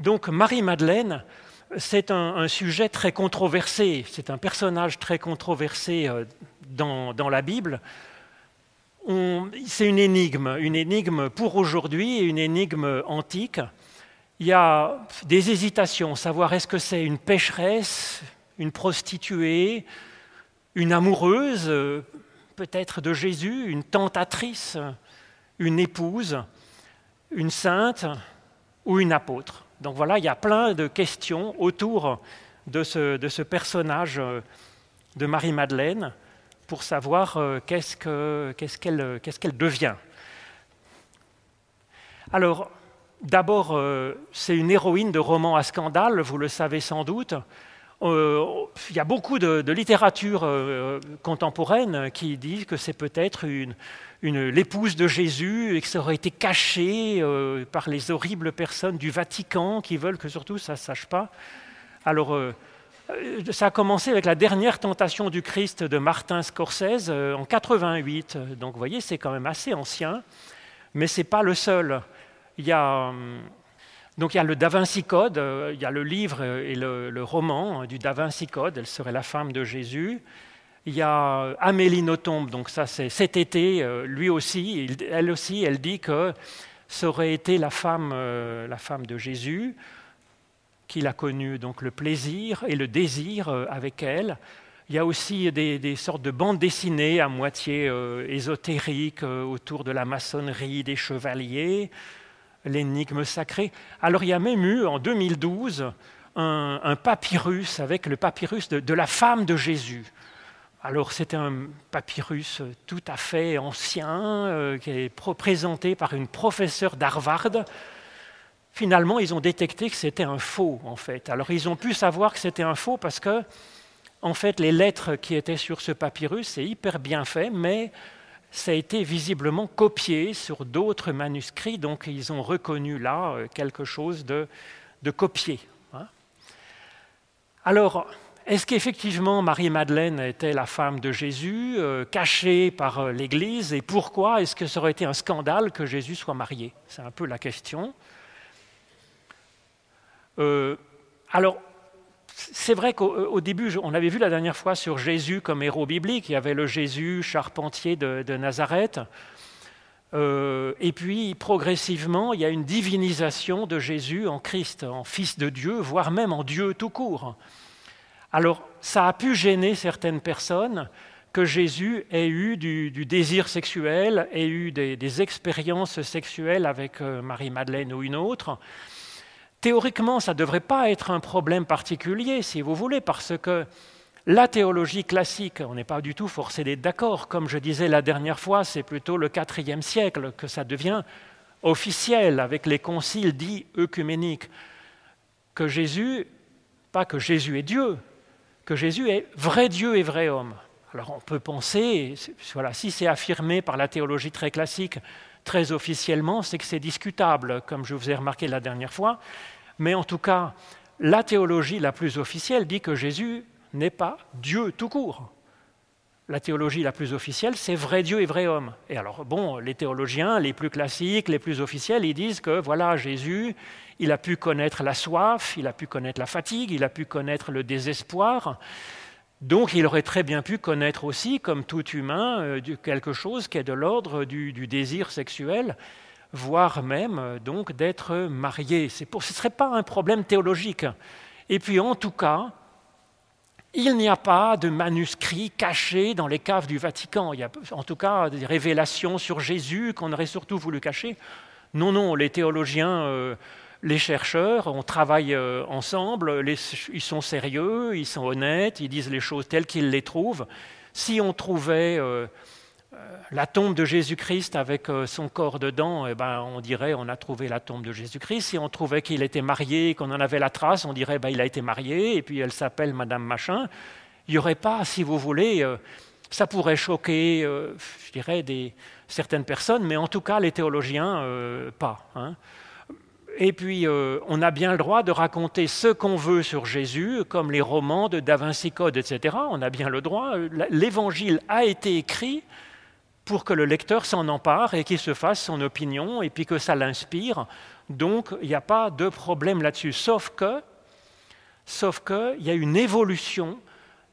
Donc Marie-Madeleine, c'est un, sujet très controversé, c'est un personnage très controversé euh, dans, la Bible. C'est une énigme, une énigme pour aujourd'hui et une énigme antique. Il y a des hésitations, savoir est-ce que c'est une pécheresse, une prostituée, une amoureuse, peut-être de Jésus, une tentatrice, une épouse, une sainte ou une apôtre. Donc voilà, il y a plein de questions autour de ce, personnage euh, de Marie-Madeleine pour savoir euh, qu'est-ce qu'elle devient. Alors, d'abord, euh, c'est une héroïne de roman à scandale, vous le savez sans doute. Il y a beaucoup de, littérature contemporaine qui dit que c'est peut-être une, l'épouse de Jésus et que ça aurait été caché euh, par les horribles personnes du Vatican qui veulent que surtout ça ne sache pas. Alors, euh, euh, ça a commencé avec la dernière tentation du Christ de Martin Scorsese en 88. Donc, vous voyez, c'est quand même assez ancien, mais ce n'est pas le seul. Il y a. Donc il y a le Da Vinci Code, il y a le livre et le, roman du Da Vinci Code, elle serait la femme de Jésus. Il y a Amélie Nothomb, donc ça c'est cet été, euh, lui aussi, elle aussi, elle dit que ça aurait été la femme, euh, la femme de Jésus, qu'il a connu donc le plaisir et le désir euh, avec elle. Il y a aussi des, sortes de bandes dessinées à moitié ésotériques autour de la maçonnerie, des chevaliers, l'énigme sacrée. Alors il y a même eu en 2012 un, papyrus avec le papyrus de la femme de Jésus. Alors c'est un papyrus tout à fait ancien euh, qui est présenté par une professeure d'Harvard. Finalement, ils ont détecté que c'était un faux, en fait. Alors ils ont pu savoir que c'était un faux parce que, en fait, les lettres qui étaient sur ce papyrus, c'est hyper bien fait, mais ça a été visiblement copié sur d'autres manuscrits, donc ils ont reconnu là euh, quelque chose de, copié. Hein. Alors, est-ce qu'effectivement Marie-Madeleine était la femme de Jésus, euh, cachée par euh, l'Église Et pourquoi est-ce que ça aurait été un scandale que Jésus soit marié? C'est un peu la question. Alors, c'est vrai qu'au début, on avait vu la dernière fois sur Jésus comme héros biblique, il y avait le Jésus charpentier de, Nazareth. et puis, progressivement, il y a une divinisation de Jésus en Christ, en Fils de Dieu, voire même en Dieu tout court. Alors, ça a pu gêner certaines personnes que Jésus ait eu du, désir sexuel, ait eu des, expériences sexuelles avec euh, Marie-Madeleine ou une autre. Théoriquement, ça ne devrait pas être un problème particulier, si vous voulez, parce que la théologie classique, on n'est pas du tout forcé d'être d'accord. Comme je disais la dernière fois, c'est plutôt le IVe siècle que ça devient officiel avec les conciles dits œcuméniques. Que Jésus, pas que Jésus est Dieu, que Jésus est vrai Dieu et vrai homme. Alors on peut penser, voilà, si c'est affirmé par la théologie très classique, très officiellement, c'est que c'est discutable, comme je vous ai remarqué la dernière fois. Mais en tout cas, la théologie la plus officielle dit que Jésus n'est pas Dieu tout court. La théologie la plus officielle, c'est vrai Dieu et vrai homme. Et alors, bon, les théologiens les plus classiques, les plus officiels, ils disent que voilà, Jésus, il a pu connaître la soif, il a pu connaître la fatigue, il a pu connaître le désespoir. Donc il aurait très bien pu connaître aussi, comme tout humain, euh, quelque chose qui est de l'ordre du, désir sexuel, voire même euh, donc d'être marié. ce ne serait pas un problème théologique. Et puis en tout cas, il n'y a pas de manuscrits cachés dans les caves du Vatican. Il y a en tout cas des révélations sur Jésus qu'on aurait surtout voulu cacher. Non, non, les théologiens euh, les chercheurs, on travaille euh, ensemble, ils sont sérieux, ils sont honnêtes, ils disent les choses telles qu'ils les trouvent. Si on trouvait euh, euh, la tombe de Jésus-Christ avec son corps dedans, eh ben, on dirait on a trouvé la tombe de Jésus-Christ. Si on trouvait qu'il était marié, qu'on en avait la trace, on dirait ben, il a été marié et puis elle s'appelle Madame Machin. Il n'y aurait pas, si vous voulez, ça pourrait choquer, je dirais, certaines personnes, mais en tout cas les théologiens, pas. Hein. Et puis, euh, on a bien le droit de raconter ce qu'on veut sur Jésus, comme les romans de Da Vinci Code, etc. On a bien le droit. L'évangile a été écrit pour que le lecteur s'en empare et qu'il se fasse son opinion, et puis que ça l'inspire. Donc, il n'y a pas de problème là-dessus. Sauf que, sauf qu'il y a une évolution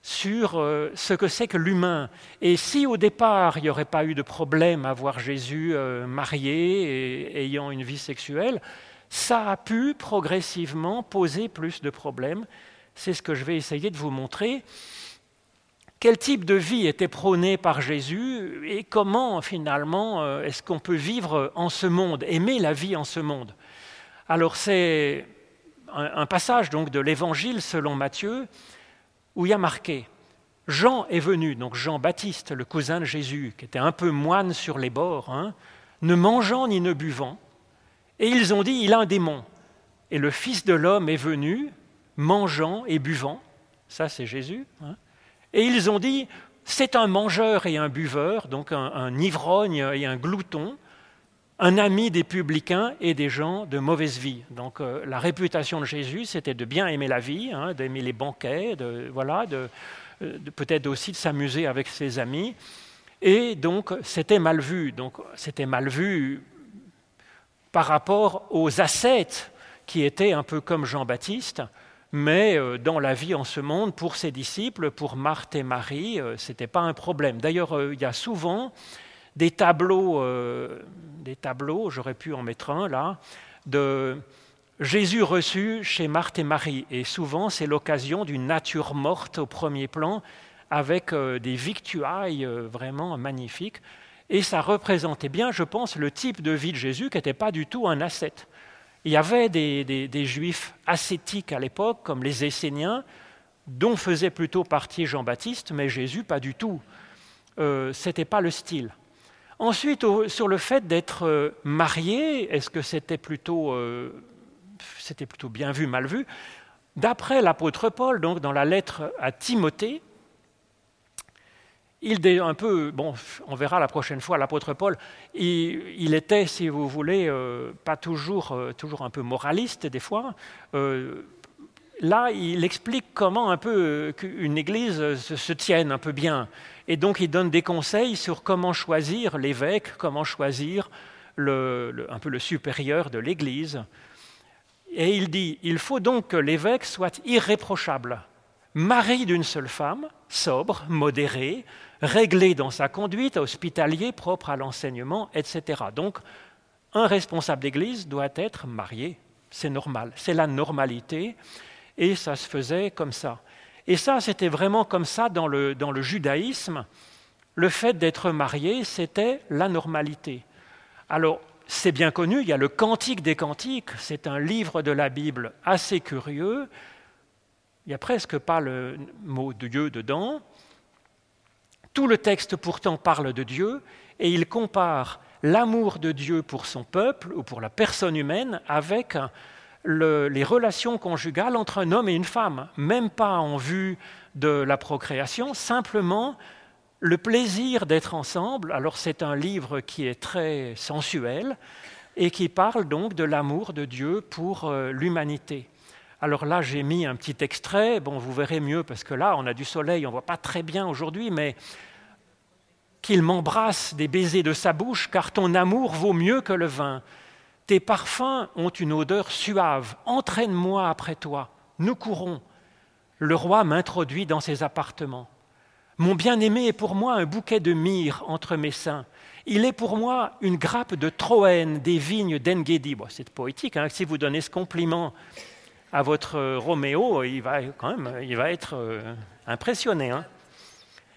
sur euh, ce que c'est que l'humain. Et si au départ, il n'y aurait pas eu de problème à voir Jésus euh, marié et ayant une vie sexuelle, ça a pu progressivement poser plus de problèmes. C'est ce que je vais essayer de vous montrer. Quel type de vie était prôné par Jésus et comment finalement euh, est-ce qu'on peut vivre en ce monde, aimer la vie en ce monde? Alors c'est un, passage donc de l'Évangile selon Matthieu où il y a marqué Jean est venu, donc Jean-Baptiste, le cousin de Jésus, qui était un peu moine sur les bords, hein, ne mangeant ni ne buvant, et ils ont dit il a un démon. Et le Fils de l'homme est venu, mangeant et buvant, ça c'est Jésus, hein, et ils ont dit c'est un mangeur et un buveur, donc un, ivrogne et un glouton, un ami des publicains et des gens de mauvaise vie. Donc euh, la réputation de Jésus, c'était de bien aimer la vie, hein, d'aimer les banquets, de, voilà, euh, de, peut-être aussi de s'amuser avec ses amis. Et donc c'était mal vu. Donc c'était mal vu par rapport aux ascètes qui étaient un peu comme Jean-Baptiste, mais euh, dans la vie en ce monde, pour ses disciples, pour Marthe et Marie, ce n'était pas un problème. D'ailleurs, il y a souvent des tableaux, euh, des tableaux, j'aurais pu en mettre un là, de Jésus reçu chez Marthe et Marie. Et souvent, c'est l'occasion d'une nature morte au premier plan, avec euh, des victuailles euh, vraiment magnifiques. Et ça représentait bien, je pense, le type de vie de Jésus qui n'était pas du tout un ascète. Il y avait des, juifs ascétiques à l'époque, comme les Esséniens, dont faisait plutôt partie Jean-Baptiste, mais Jésus, pas du tout. Ce n'était pas le style. Ensuite, sur le fait d'être euh, marié, est-ce que c'était plutôt, euh, plutôt bien vu, mal vu? D'après l'apôtre Paul, donc dans la lettre à Timothée, il un peu, bon, on verra la prochaine fois, l'apôtre Paul, il, était, si vous voulez, euh, pas toujours, toujours un peu moraliste des fois. là, il explique comment un peu qu'une église se tienne un peu bien. Et donc il donne des conseils sur comment choisir l'évêque, comment choisir un peu le supérieur de l'Église. Et il dit, il faut donc que l'évêque soit irréprochable, mari d'une seule femme, sobre, modéré, réglé dans sa conduite, hospitalier, propre à l'enseignement, etc. Donc un responsable d'Église doit être marié, c'est normal, c'est la normalité, et ça se faisait comme ça. Et ça, c'était vraiment comme ça dans le, dans le judaïsme. Le fait d'être marié, c'était la normalité. Alors, c'est bien connu, il y a le Cantique des Cantiques, c'est un livre de la Bible assez curieux. Il n'y a presque pas le mot Dieu dedans. Tout le texte pourtant parle de Dieu et il compare l'amour de Dieu pour son peuple ou pour la personne humaine avec les relations conjugales entre un homme et une femme, même pas en vue de la procréation, simplement le plaisir d'être ensemble. Alors c'est un livre qui est très sensuel et qui parle donc de l'amour de Dieu pour euh, l'humanité. Alors là, j'ai mis un petit extrait, bon, vous verrez mieux parce que là, on a du soleil, on ne voit pas très bien aujourd'hui, mais qu'il m'embrasse des baisers de sa bouche, car ton amour vaut mieux que le vin. Tes parfums ont une odeur suave. Entraîne-moi après toi. Nous courons. Le roi m'introduit dans ses appartements. Mon bien-aimé est pour moi un bouquet de myrrhe entre mes seins. Il est pour moi une grappe de Troène des vignes d'Engedi. c'est poétique. Hein. si vous donnez ce compliment à votre Roméo, il va être euh, impressionné. Hein.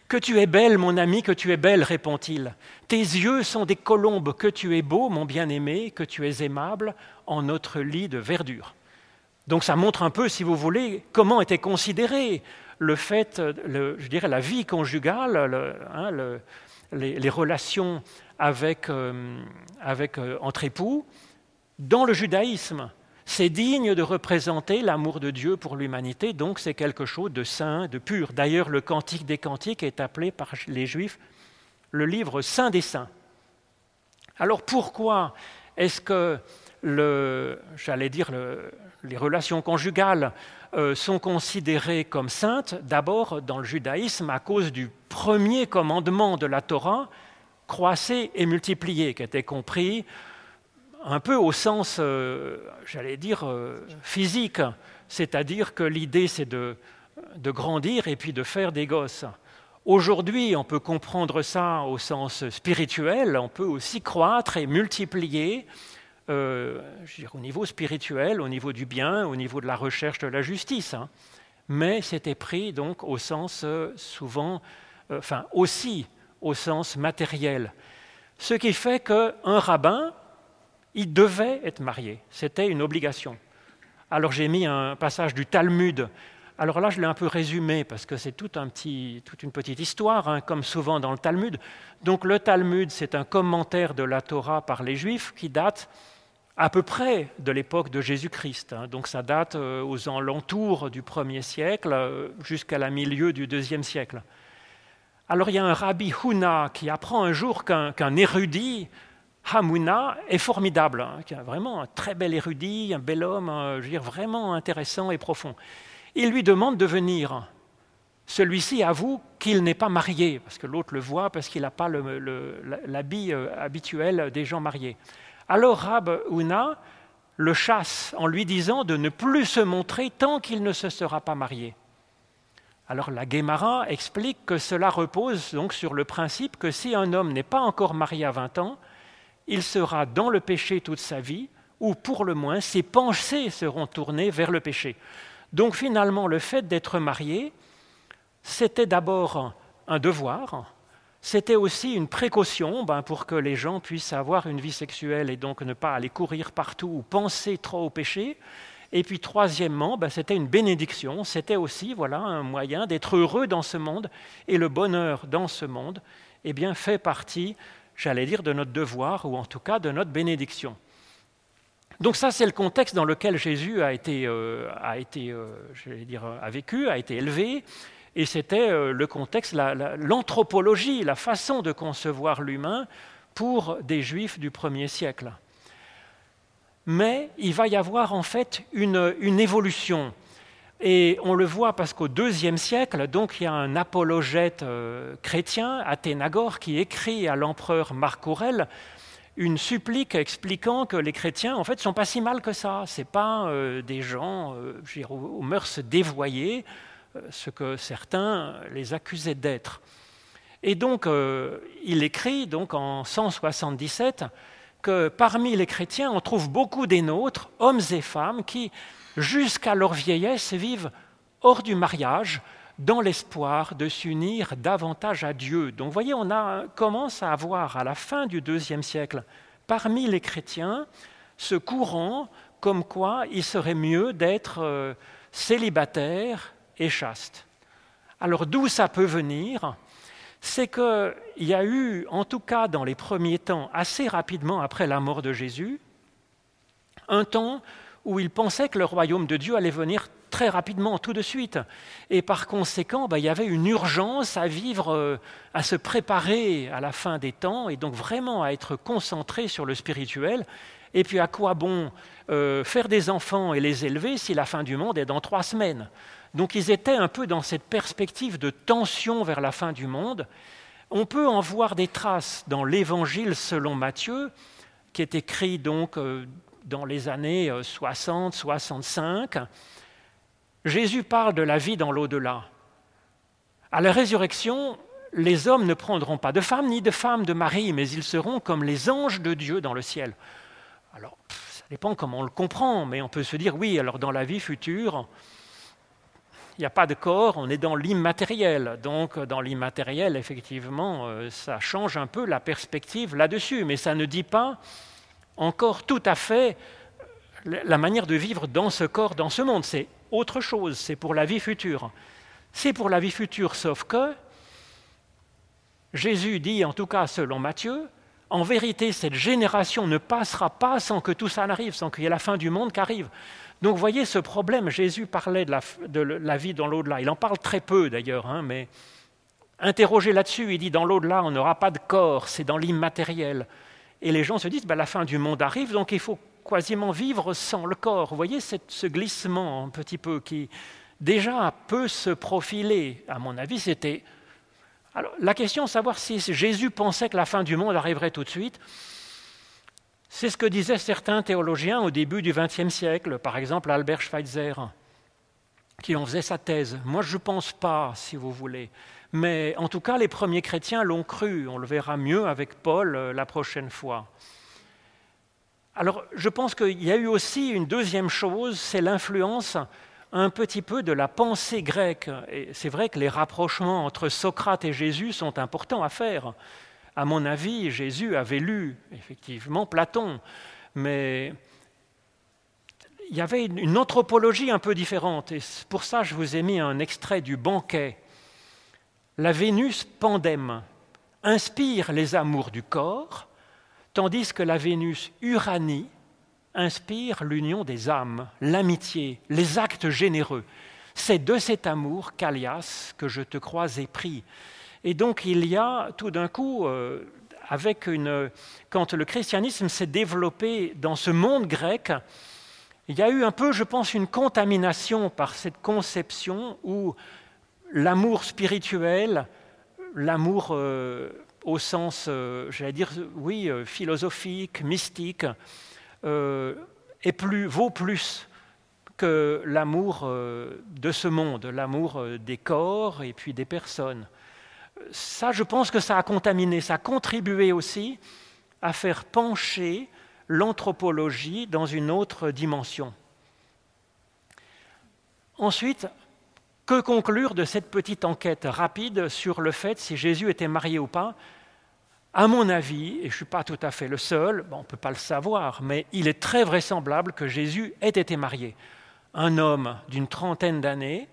Que tu es belle, mon ami, que tu es belle, répond-il. Tes yeux sont des colombes, que tu es beau, mon bien-aimé, que tu es aimable, en notre lit de verdure. Donc ça montre un peu, si vous voulez, comment était considéré le fait, je dirais, la vie conjugale, hein, les, relations avec, euh, euh, entre époux, dans le judaïsme. C'est digne de représenter l'amour de Dieu pour l'humanité, donc c'est quelque chose de saint, de pur. D'ailleurs, le Cantique des Cantiques est appelé par les Juifs le livre saint des saints. Alors pourquoi est-ce que, les relations conjugales euh, sont considérées comme saintes? D'abord, dans le judaïsme, à cause du premier commandement de la Torah, croissez et multipliez, qui était compris un peu au sens, euh, j'allais dire, euh, physique, c'est-à-dire que l'idée c'est de, de, grandir et puis de faire des gosses. Aujourd'hui, on peut comprendre ça au sens spirituel, on peut aussi croître et multiplier euh, au niveau spirituel, au niveau du bien, au niveau de la recherche de la justice. Hein. Mais c'était pris donc au sens souvent, enfin aussi au sens matériel. Ce qui fait qu'un rabbin, il devait être marié. C'était une obligation. Alors j'ai mis un passage du Talmud. Alors là, je l'ai un peu résumé parce que c'est tout un petit, toute une petite histoire, hein, comme souvent dans le Talmud. Donc le Talmud, c'est un commentaire de la Torah par les Juifs qui date à peu près de l'époque de Jésus-Christ. Hein. Donc ça date euh, aux alentours du 1er siècle euh, jusqu'à la milieu du 2e siècle. Alors il y a un rabbi Huna qui apprend un jour qu'un érudit Hamuna est formidable, hein, qui est vraiment un très bel érudit, un bel homme, je veux dire, vraiment intéressant et profond. Il lui demande de venir. Celui-ci avoue qu'il n'est pas marié, parce que l'autre le voit, parce qu'il n'a pas l'habit euh, habituel des gens mariés. Alors Rab Una le chasse en lui disant de ne plus se montrer tant qu'il ne se sera pas marié. Alors la Guémara explique que cela repose donc sur le principe que si un homme n'est pas encore marié à 20 ans, il sera dans le péché toute sa vie, ou pour le moins ses pensées seront tournées vers le péché. Donc finalement, le fait d'être marié, c'était d'abord un devoir, c'était aussi une précaution ben, pour que les gens puissent avoir une vie sexuelle et donc ne pas aller courir partout ou penser trop au péché. Et puis troisièmement, ben, c'était une bénédiction, c'était aussi voilà, un moyen d'être heureux dans ce monde, et le bonheur dans ce monde eh bien, fait partie j'allais dire, de notre devoir, ou en tout cas de notre bénédiction. Donc ça, c'est le contexte dans lequel Jésus a été, euh, a été euh, dire, a vécu, a été élevé, et c'était euh, le contexte, l'anthropologie, la, façon de concevoir l'humain pour des Juifs du premier siècle. Mais il va y avoir en fait une évolution. Et on le voit parce qu'au deuxième siècle, donc, il y a un apologète euh, chrétien, Athénagore, qui écrit à l'empereur Marc Aurèle une supplique expliquant que les chrétiens, en fait, sont pas si mal que ça. Ce pas euh, des gens euh, aux, mœurs dévoyées, ce que certains les accusaient d'être. Et donc, il écrit donc en 177 que parmi les chrétiens, on trouve beaucoup des nôtres, hommes et femmes, qui jusqu'à leur vieillesse, vivent hors du mariage, dans l'espoir de s'unir davantage à Dieu. Donc vous voyez, on commence à avoir à la fin du deuxième siècle, parmi les chrétiens, ce courant comme quoi il serait mieux d'être euh, célibataire et chaste. Alors d'où ça peut venir? C'est qu'il y a eu, en tout cas dans les premiers temps, assez rapidement après la mort de Jésus, un temps où ils pensaient que le royaume de Dieu allait venir très rapidement, tout de suite. Et par conséquent, ben, il y avait une urgence à vivre, euh, à se préparer à la fin des temps, et donc vraiment à être concentré sur le spirituel. Et puis à quoi bon euh, faire des enfants et les élever si la fin du monde est dans trois semaines? Donc ils étaient un peu dans cette perspective de tension vers la fin du monde. On peut en voir des traces dans l'Évangile selon Matthieu, qui est écrit donc euh, dans les années 60, euh, 65, Jésus parle de la vie dans l'au-delà. À la résurrection, les hommes ne prendront pas de femme ni de femme de mari, mais ils seront comme les anges de Dieu dans le ciel. Alors, ça dépend comment on le comprend, mais on peut se dire, oui, alors dans la vie future, il n'y a pas de corps, on est dans l'immatériel. Donc dans l'immatériel, effectivement, euh, ça change un peu la perspective là-dessus, mais ça ne dit pas encore tout à fait la manière de vivre dans ce corps, dans ce monde. C'est autre chose, c'est pour la vie future. C'est pour la vie future, sauf que Jésus dit, en tout cas selon Matthieu, en vérité, cette génération ne passera pas sans que tout ça n'arrive, sans qu'il y ait la fin du monde qui arrive. Donc, voyez ce problème. Jésus parlait de la, vie dans l'au-delà. Il en parle très peu d'ailleurs, hein, mais interrogé là-dessus, il dit dans l'au-delà, on n'aura pas de corps, c'est dans l'immatériel. Et les gens se disent, bah, la fin du monde arrive, donc il faut quasiment vivre sans le corps. Vous voyez ce glissement un petit peu qui déjà peut se profiler. À mon avis, c'était... Alors, la question de savoir si Jésus pensait que la fin du monde arriverait tout de suite, C'est ce que disaient certains théologiens au début du XXe siècle, par exemple Albert Schweitzer, qui en faisait sa thèse. Moi, je ne pense pas, si vous voulez. Mais en tout cas, les premiers chrétiens l'ont cru. On le verra mieux avec Paul euh, la prochaine fois. Alors, je pense qu'il y a eu aussi une deuxième chose, c'est l'influence un petit peu de la pensée grecque. Et c'est vrai que les rapprochements entre Socrate et Jésus sont importants à faire. À mon avis, Jésus avait lu effectivement Platon, mais il y avait une anthropologie un peu différente. Et pour ça, je vous ai mis un extrait du banquet. La Vénus Pandème inspire les amours du corps, tandis que la Vénus Uranie inspire l'union des âmes, l'amitié, les actes généreux. C'est de cet amour, Callias, que je te crois épris. Et donc il y a tout d'un coup, euh, avec une, quand le christianisme s'est développé dans ce monde grec, il y a eu un peu, je pense, une contamination par cette conception où l'amour spirituel, l'amour euh, au sens, euh, j'allais dire, oui, philosophique, mystique, est plus, vaut plus que l'amour de ce monde, l'amour des corps et puis des personnes ça, je pense que ça a contaminé, ça a contribué aussi à faire pencher l'anthropologie dans une autre dimension. Ensuite, que conclure de cette petite enquête rapide sur le fait si Jésus était marié ou pas? À mon avis, et je ne suis pas tout à fait le seul, on ne peut pas le savoir, mais il est très vraisemblable que Jésus ait été marié. Un homme d'une trentaine d'années,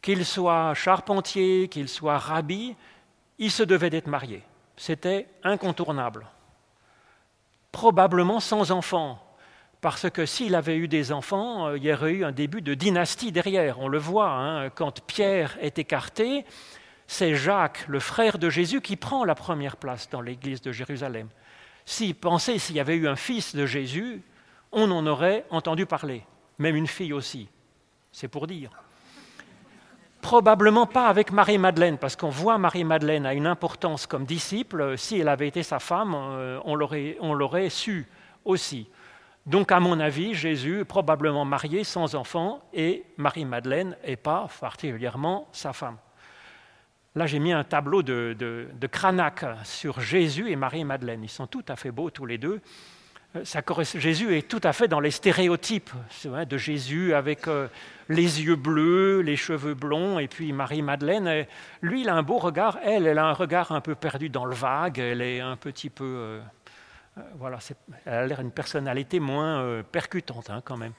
qu'il soit charpentier, qu'il soit rabbi, il se devait d'être marié. C'était incontournable. Probablement sans enfants, parce que s'il avait eu des enfants, euh, il y aurait eu un début de dynastie derrière. On le voit, hein, quand Pierre est écarté, c'est Jacques, le frère de Jésus, qui prend la première place dans l'église de Jérusalem. S'il pensait s'il y avait eu un fils de Jésus, on en aurait entendu parler, même une fille aussi. C'est pour dire. Probablement pas avec Marie-Madeleine, parce qu'on voit Marie-Madeleine a une importance comme disciple. Si elle avait été sa femme, euh, on l'aurait su aussi. Donc, à mon avis, Jésus est probablement marié sans enfant et Marie-Madeleine n'est pas particulièrement sa femme. Là, j'ai mis un tableau de, de, Cranach sur Jésus et Marie-Madeleine. Ils sont tout à fait beaux tous les deux. Euh, Jésus est tout à fait dans les stéréotypes de Jésus avec euh, les yeux bleus, les cheveux blonds, et puis Marie-Madeleine, lui, il a un beau regard, elle, elle a un regard un peu perdu dans le vague, elle est un petit peu... Euh, voilà, elle a l'air une personnalité moins percutante hein, quand même.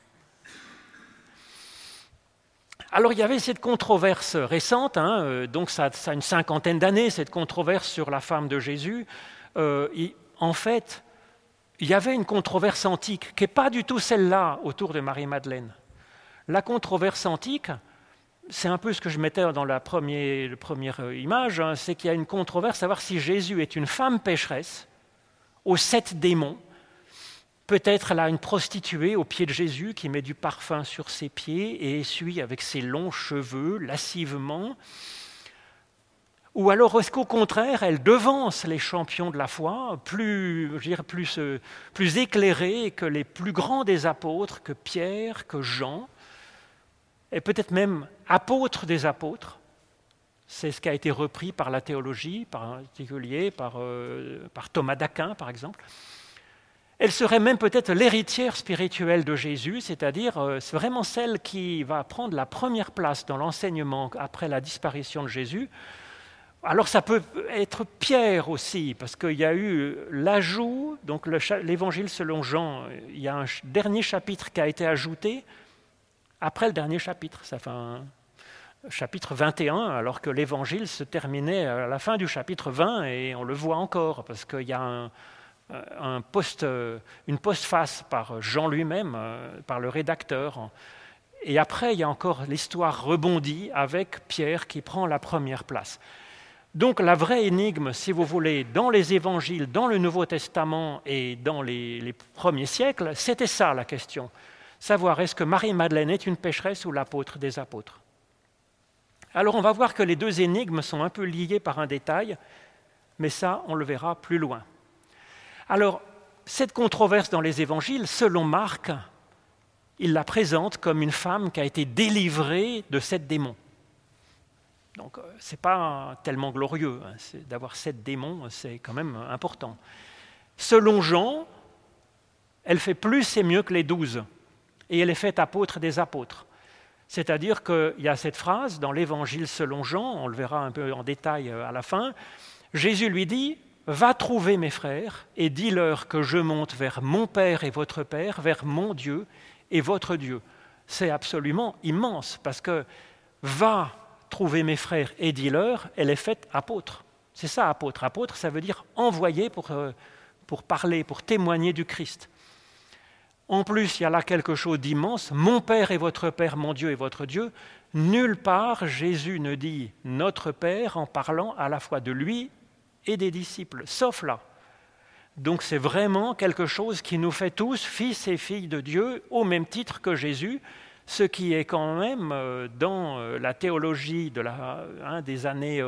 Alors il y avait cette controverse récente, hein, donc ça, ça, a une cinquantaine d'années, cette controverse sur la femme de Jésus. en fait, il y avait une controverse antique qui n'est pas du tout celle-là autour de Marie-Madeleine. La controverse antique, c'est un peu ce que je mettais dans la première, image, hein, c'est qu'il y a une controverse à savoir si Jésus est une femme pécheresse aux sept démons. Peut-être là une prostituée au pied de Jésus qui met du parfum sur ses pieds et essuie avec ses longs cheveux lascivement. Ou alors est-ce qu'au contraire, elle devance les champions de la foi, plus, plus, euh, plus éclairés que les plus grands des apôtres, que Pierre, que Jean, et peut-être même apôtres des apôtres? C'est ce qui a été repris par la théologie, par particulier par, euh, par Thomas d'Aquin, par exemple. Elle serait même peut-être l'héritière spirituelle de Jésus, c'est-à-dire euh, vraiment celle qui va prendre la première place dans l'enseignement après la disparition de Jésus, alors ça peut être Pierre aussi, parce qu'il y a eu l'ajout, donc l'évangile selon Jean, il y a un dernier chapitre qui a été ajouté après le dernier chapitre. Ça fait un chapitre 21, alors que l'évangile se terminait à la fin du chapitre 20, et on le voit encore, parce qu'il y a un post, une postface par Jean lui-même, par le rédacteur. Et après, il y a encore l'histoire rebondie avec Pierre qui prend la première place. Donc la vraie énigme, si vous voulez, dans les évangiles, dans le Nouveau Testament et dans les, premiers siècles, c'était ça la question. Savoir est-ce que Marie-Madeleine est une pécheresse ou l'apôtre des apôtres? Alors on va voir que les deux énigmes sont un peu liées par un détail, mais ça on le verra plus loin. Alors cette controverse dans les évangiles, selon Marc, il la présente comme une femme qui a été délivrée de sept démons. Donc euh, ce n'est pas tellement glorieux hein, d'avoir sept démons, c'est quand même important. Selon Jean, elle fait plus et mieux que les douze, et elle est faite apôtre des apôtres. C'est-à-dire qu'il y a cette phrase dans l'Évangile selon Jean, on le verra un peu en détail euh, à la fin, Jésus lui dit, Va trouver mes frères et dis-leur que je monte vers mon Père et votre Père, vers mon Dieu et votre Dieu. C'est absolument immense parce que va trouver mes frères et dis-leur, elle est faite apôtre. C'est ça, apôtre. Apôtre, ça veut dire envoyé pour, euh, pour parler, pour témoigner du Christ. En plus, il y a là quelque chose d'immense. Mon Père est votre Père, mon Dieu est votre Dieu. Nulle part Jésus ne dit notre Père en parlant à la fois de lui et des disciples, sauf là. Donc c'est vraiment quelque chose qui nous fait tous fils et filles de Dieu au même titre que Jésus, ce qui est quand même euh, dans euh, la théologie hein, des années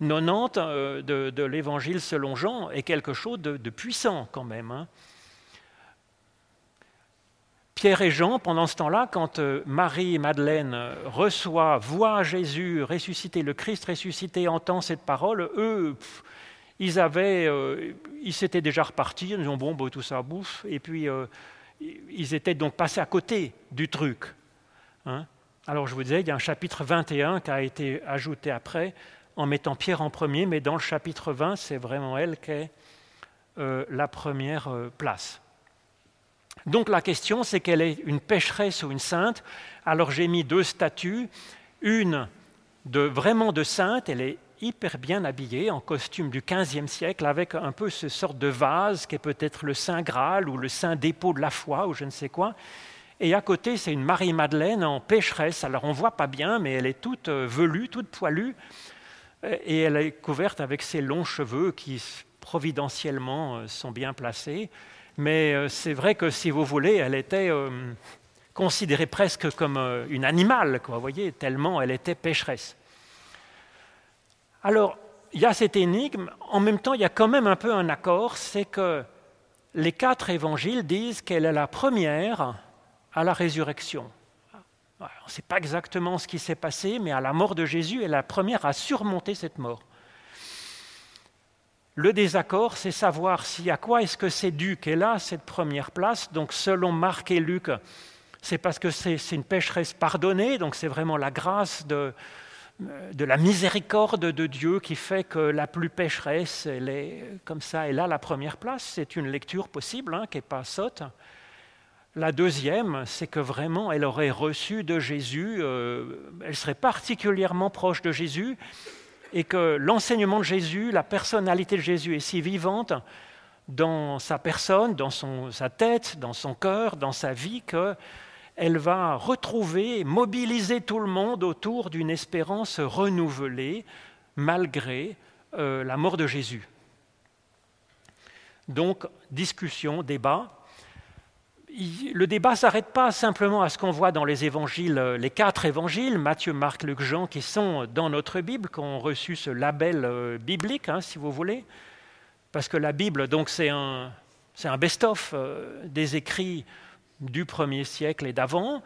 90 euh, de, l'Évangile selon Jean est quelque chose de, puissant quand même. Hein. Pierre et Jean, pendant ce temps-là, quand euh, Marie et Madeleine euh, reçoivent, voient Jésus ressuscité, le Christ ressuscité, entend cette parole, eux, ils avaient, euh, ils s'étaient déjà repartis, ils ont bon, bon, tout ça bouffe, et puis ils étaient donc passés à côté du truc. Hein. Alors je vous disais, il y a un chapitre 21 qui a été ajouté après, en mettant Pierre en premier, mais dans le chapitre 20, c'est vraiment elle qui est la première place. Donc la question, c'est qu'elle est une pécheresse ou une sainte. Alors j'ai mis deux statues, une de vraiment de sainte, elle est hyper bien habillée en costume du XVe siècle avec un peu ce sorte de vase qui est peut-être le Saint Graal ou le Saint dépôt de la foi ou je ne sais quoi. Et à côté, c'est une Marie-Madeleine en pécheresse. Alors on ne voit pas bien, mais elle est toute euh, velue, toute poilue. Et elle est couverte avec ses longs cheveux qui providentiellement euh, sont bien placés. Mais euh, c'est vrai que si vous voulez, elle était euh, considérée presque comme euh, une animale, quoi, voyez, tellement elle était pécheresse. Alors, il y a cette énigme, en même temps, il y a quand même un peu un accord, c'est que les quatre évangiles disent qu'elle est la première à la résurrection. On ne sait pas exactement ce qui s'est passé, mais à la mort de Jésus, elle est la première à surmonter cette mort. Le désaccord, c'est savoir si à quoi est-ce que c'est dû qu'elle a cette première place? Donc selon Marc et Luc, c'est parce que c'est une pécheresse pardonnée, donc c'est vraiment la grâce de, de, la miséricorde de Dieu qui fait que la plus pécheresse, elle est comme ça, elle a la première place. C'est une lecture possible, hein, qui n'est pas sotte. La deuxième, c'est que vraiment, elle aurait reçu de Jésus, euh, elle serait particulièrement proche de Jésus, et que l'enseignement de Jésus, la personnalité de Jésus est si vivante dans sa personne, dans sa tête, dans son cœur, dans sa vie, qu'elle va retrouver, mobiliser tout le monde autour d'une espérance renouvelée malgré euh, la mort de Jésus. Donc, discussion, débat, le débat ne s'arrête pas simplement à ce qu'on voit dans les évangiles, euh, les quatre évangiles, Matthieu, Marc, Luc, Jean, qui sont dans notre Bible, qui ont reçu ce label euh, biblique, hein, si vous voulez, parce que la Bible, donc, c'est un, best-of euh, des écrits du premier siècle et d'avant,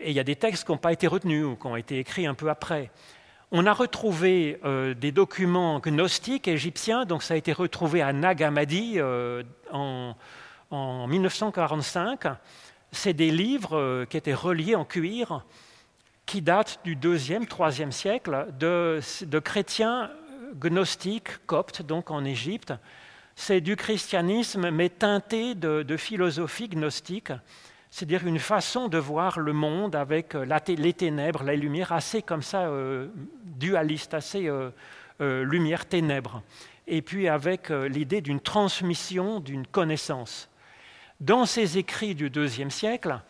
et il y a des textes qui n'ont pas été retenus ou qui ont été écrits un peu après. On a retrouvé des documents gnostiques égyptiens, donc ça a été retrouvé à Nag Hammadi en en 1945, c'est des livres euh, qui étaient reliés en cuir qui datent du 2e, 3e siècle de, chrétiens gnostiques coptes, donc en Égypte. C'est du christianisme, mais teinté de, philosophie gnostique, c'est-à-dire une façon de voir le monde avec euh, les ténèbres, la lumière, assez comme ça, euh, dualiste, assez lumière-ténèbres. Et puis avec l'idée d'une transmission d'une connaissance. Dans ses écrits du IIe siècle,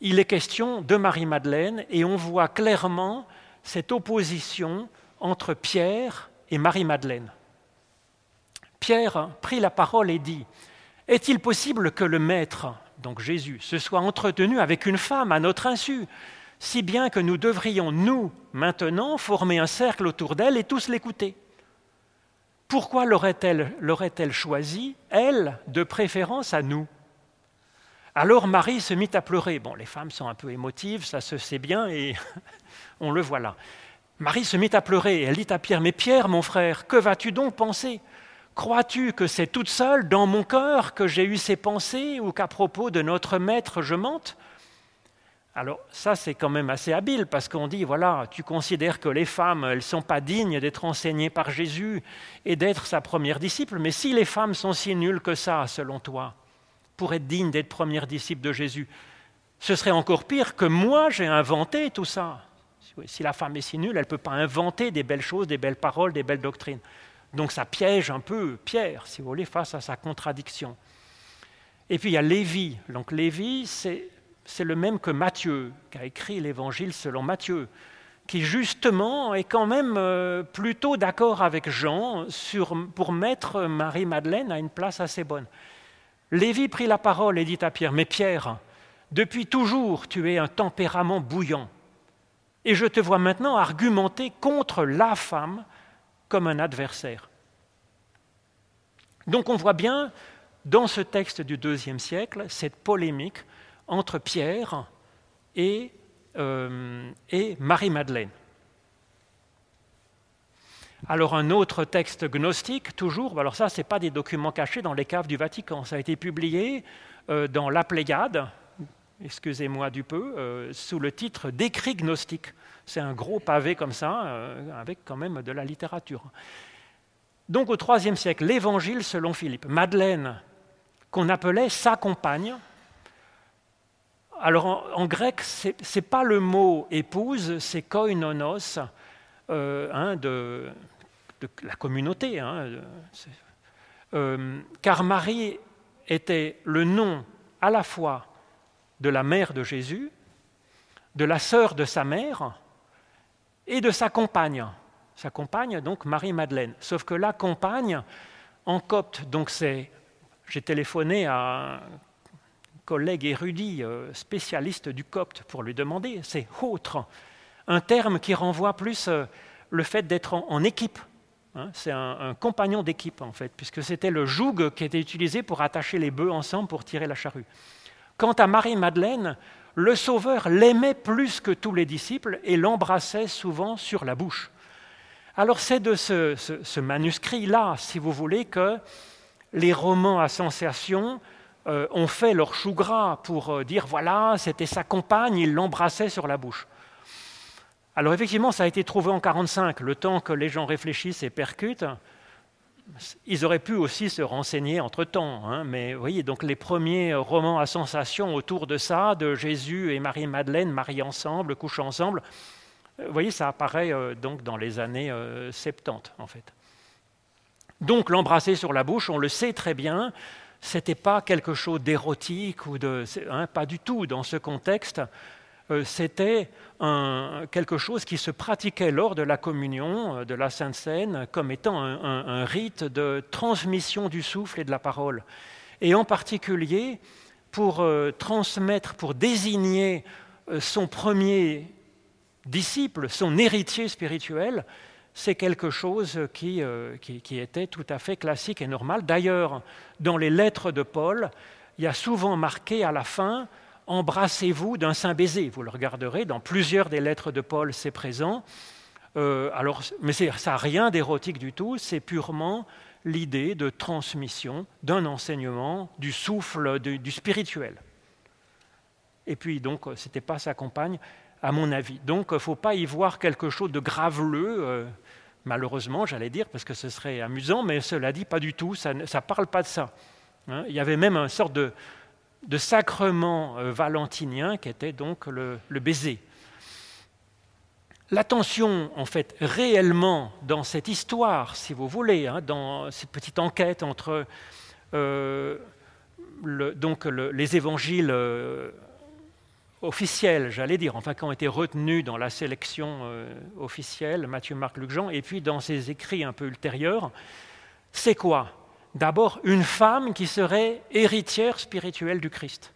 il est question de Marie-Madeleine et on voit clairement cette opposition entre Pierre et Marie-Madeleine. Pierre prit la parole et dit Est-il possible que le Maître, donc Jésus, se soit entretenu avec une femme à notre insu, si bien que nous devrions, nous, maintenant, former un cercle autour d'elle et tous l'écouter? Pourquoi l'aurait-elle, choisi, elle, de préférence à nous? Alors Marie se mit à pleurer. Bon, les femmes sont un peu émotives, ça se sait bien, et on le voit là. Marie se mit à pleurer, et elle dit à Pierre, Mais Pierre, mon frère, que vas-tu donc penser? Crois-tu que c'est toute seule, dans mon cœur, que j'ai eu ces pensées, ou qu'à propos de notre maître je mente? Alors ça, c'est quand même assez habile parce qu'on dit, voilà, tu considères que les femmes, elles ne sont pas dignes d'être enseignées par Jésus et d'être sa première disciple, mais si les femmes sont si nulles que ça, selon toi, pour être dignes d'être première disciple de Jésus, ce serait encore pire que moi, j'ai inventé tout ça. Si la femme est si nulle, elle ne peut pas inventer des belles choses, des belles paroles, des belles doctrines. Donc ça piège un peu Pierre, si vous voulez, face à sa contradiction. Et puis il y a Lévi. Donc Lévi, c'est c'est le même que Matthieu, qui a écrit l'évangile selon Matthieu, qui justement est quand même euh, plutôt d'accord avec Jean pour mettre Marie-Madeleine à une place assez bonne. Lévi prit la parole et dit à Pierre, Mais Pierre, depuis toujours tu es un tempérament bouillant, et je te vois maintenant argumenter contre la femme comme un adversaire. Donc on voit bien dans ce texte du deuxième siècle cette polémique entre Pierre et, euh, et Marie-Madeleine. Alors un autre texte gnostique, toujours, alors ça, ce n'est pas des documents cachés dans les caves du Vatican, ça a été publié euh, dans la Pléiade, excusez-moi du peu, euh, sous le titre d'écrit gnostique. C'est un gros pavé comme ça, avec quand même de la littérature. Donc au IIIe siècle, l'Évangile selon Philippe. Madeleine, qu'on appelait sa compagne, alors en, grec, ce n'est pas le mot épouse, c'est koinonos, euh, hein, de, la communauté. Hein, euh, car Marie était le nom à la fois de la mère de Jésus, de la sœur de sa mère et de sa compagne. Sa compagne, donc Marie-Madeleine. Sauf que la compagne, en copte, donc c'est. J'ai téléphoné à collègue érudit, euh, spécialiste du copte, pour lui demander, c'est autre, un terme qui renvoie plus euh, le fait d'être en, équipe. Hein. c'est un, compagnon d'équipe, en fait, puisque c'était le joug qui était utilisé pour attacher les bœufs ensemble pour tirer la charrue. Quant à Marie-Madeleine, le Sauveur l'aimait plus que tous les disciples et l'embrassait souvent sur la bouche. Alors c'est de ce, manuscrit-là, si vous voulez, que les romans à sensation euh, ont fait leur chou gras pour euh, dire voilà, c'était sa compagne, il l'embrassait sur la bouche. Alors effectivement, ça a été trouvé en 1945, le temps que les gens réfléchissent et percutent. Ils auraient pu aussi se renseigner entre-temps, hein, mais vous voyez, donc les premiers romans à sensation autour de ça, de Jésus et Marie-Madeleine mariés ensemble, couchent ensemble, euh, vous voyez, ça apparaît donc dans les années 70 en fait. Donc l'embrasser sur la bouche, on le sait très bien, n'était pas quelque chose d'érotique ou de, hein, pas du tout dans ce contexte. Euh, c'était quelque chose qui se pratiquait lors de la communion euh, de la Sainte Seine comme étant un, rite de transmission du souffle et de la parole. Et en particulier pour euh, transmettre, pour désigner son premier disciple, son héritier spirituel, c'est quelque chose euh, qui, était tout à fait classique et normal. D'ailleurs, dans les lettres de Paul, il y a souvent marqué à la fin Embrassez-vous d'un saint baiser. Vous le regarderez, dans plusieurs des lettres de Paul, c'est présent. Euh, alors, mais ça n'a rien d'érotique du tout, c'est purement l'idée de transmission d'un enseignement, du souffle, du spirituel. Et puis, donc, ce n'était pas sa compagne, à mon avis. Donc, il ne faut pas y voir quelque chose de graveleux, euh, malheureusement, j'allais dire, parce que ce serait amusant, mais cela dit, pas du tout, ça ne parle pas de ça. Hein. il y avait même une sorte de, sacrement euh, valentinien qui était donc le, baiser. L'attention, en fait, réellement dans cette histoire, si vous voulez, hein, dans cette petite enquête entre euh, donc les évangiles officiels, j'allais dire, enfin qui ont été retenus dans la sélection euh, officielle, Matthieu, Marc, Luc, Jean, et puis dans ses écrits un peu ultérieurs, c'est quoi? D'abord, une femme qui serait héritière spirituelle du Christ.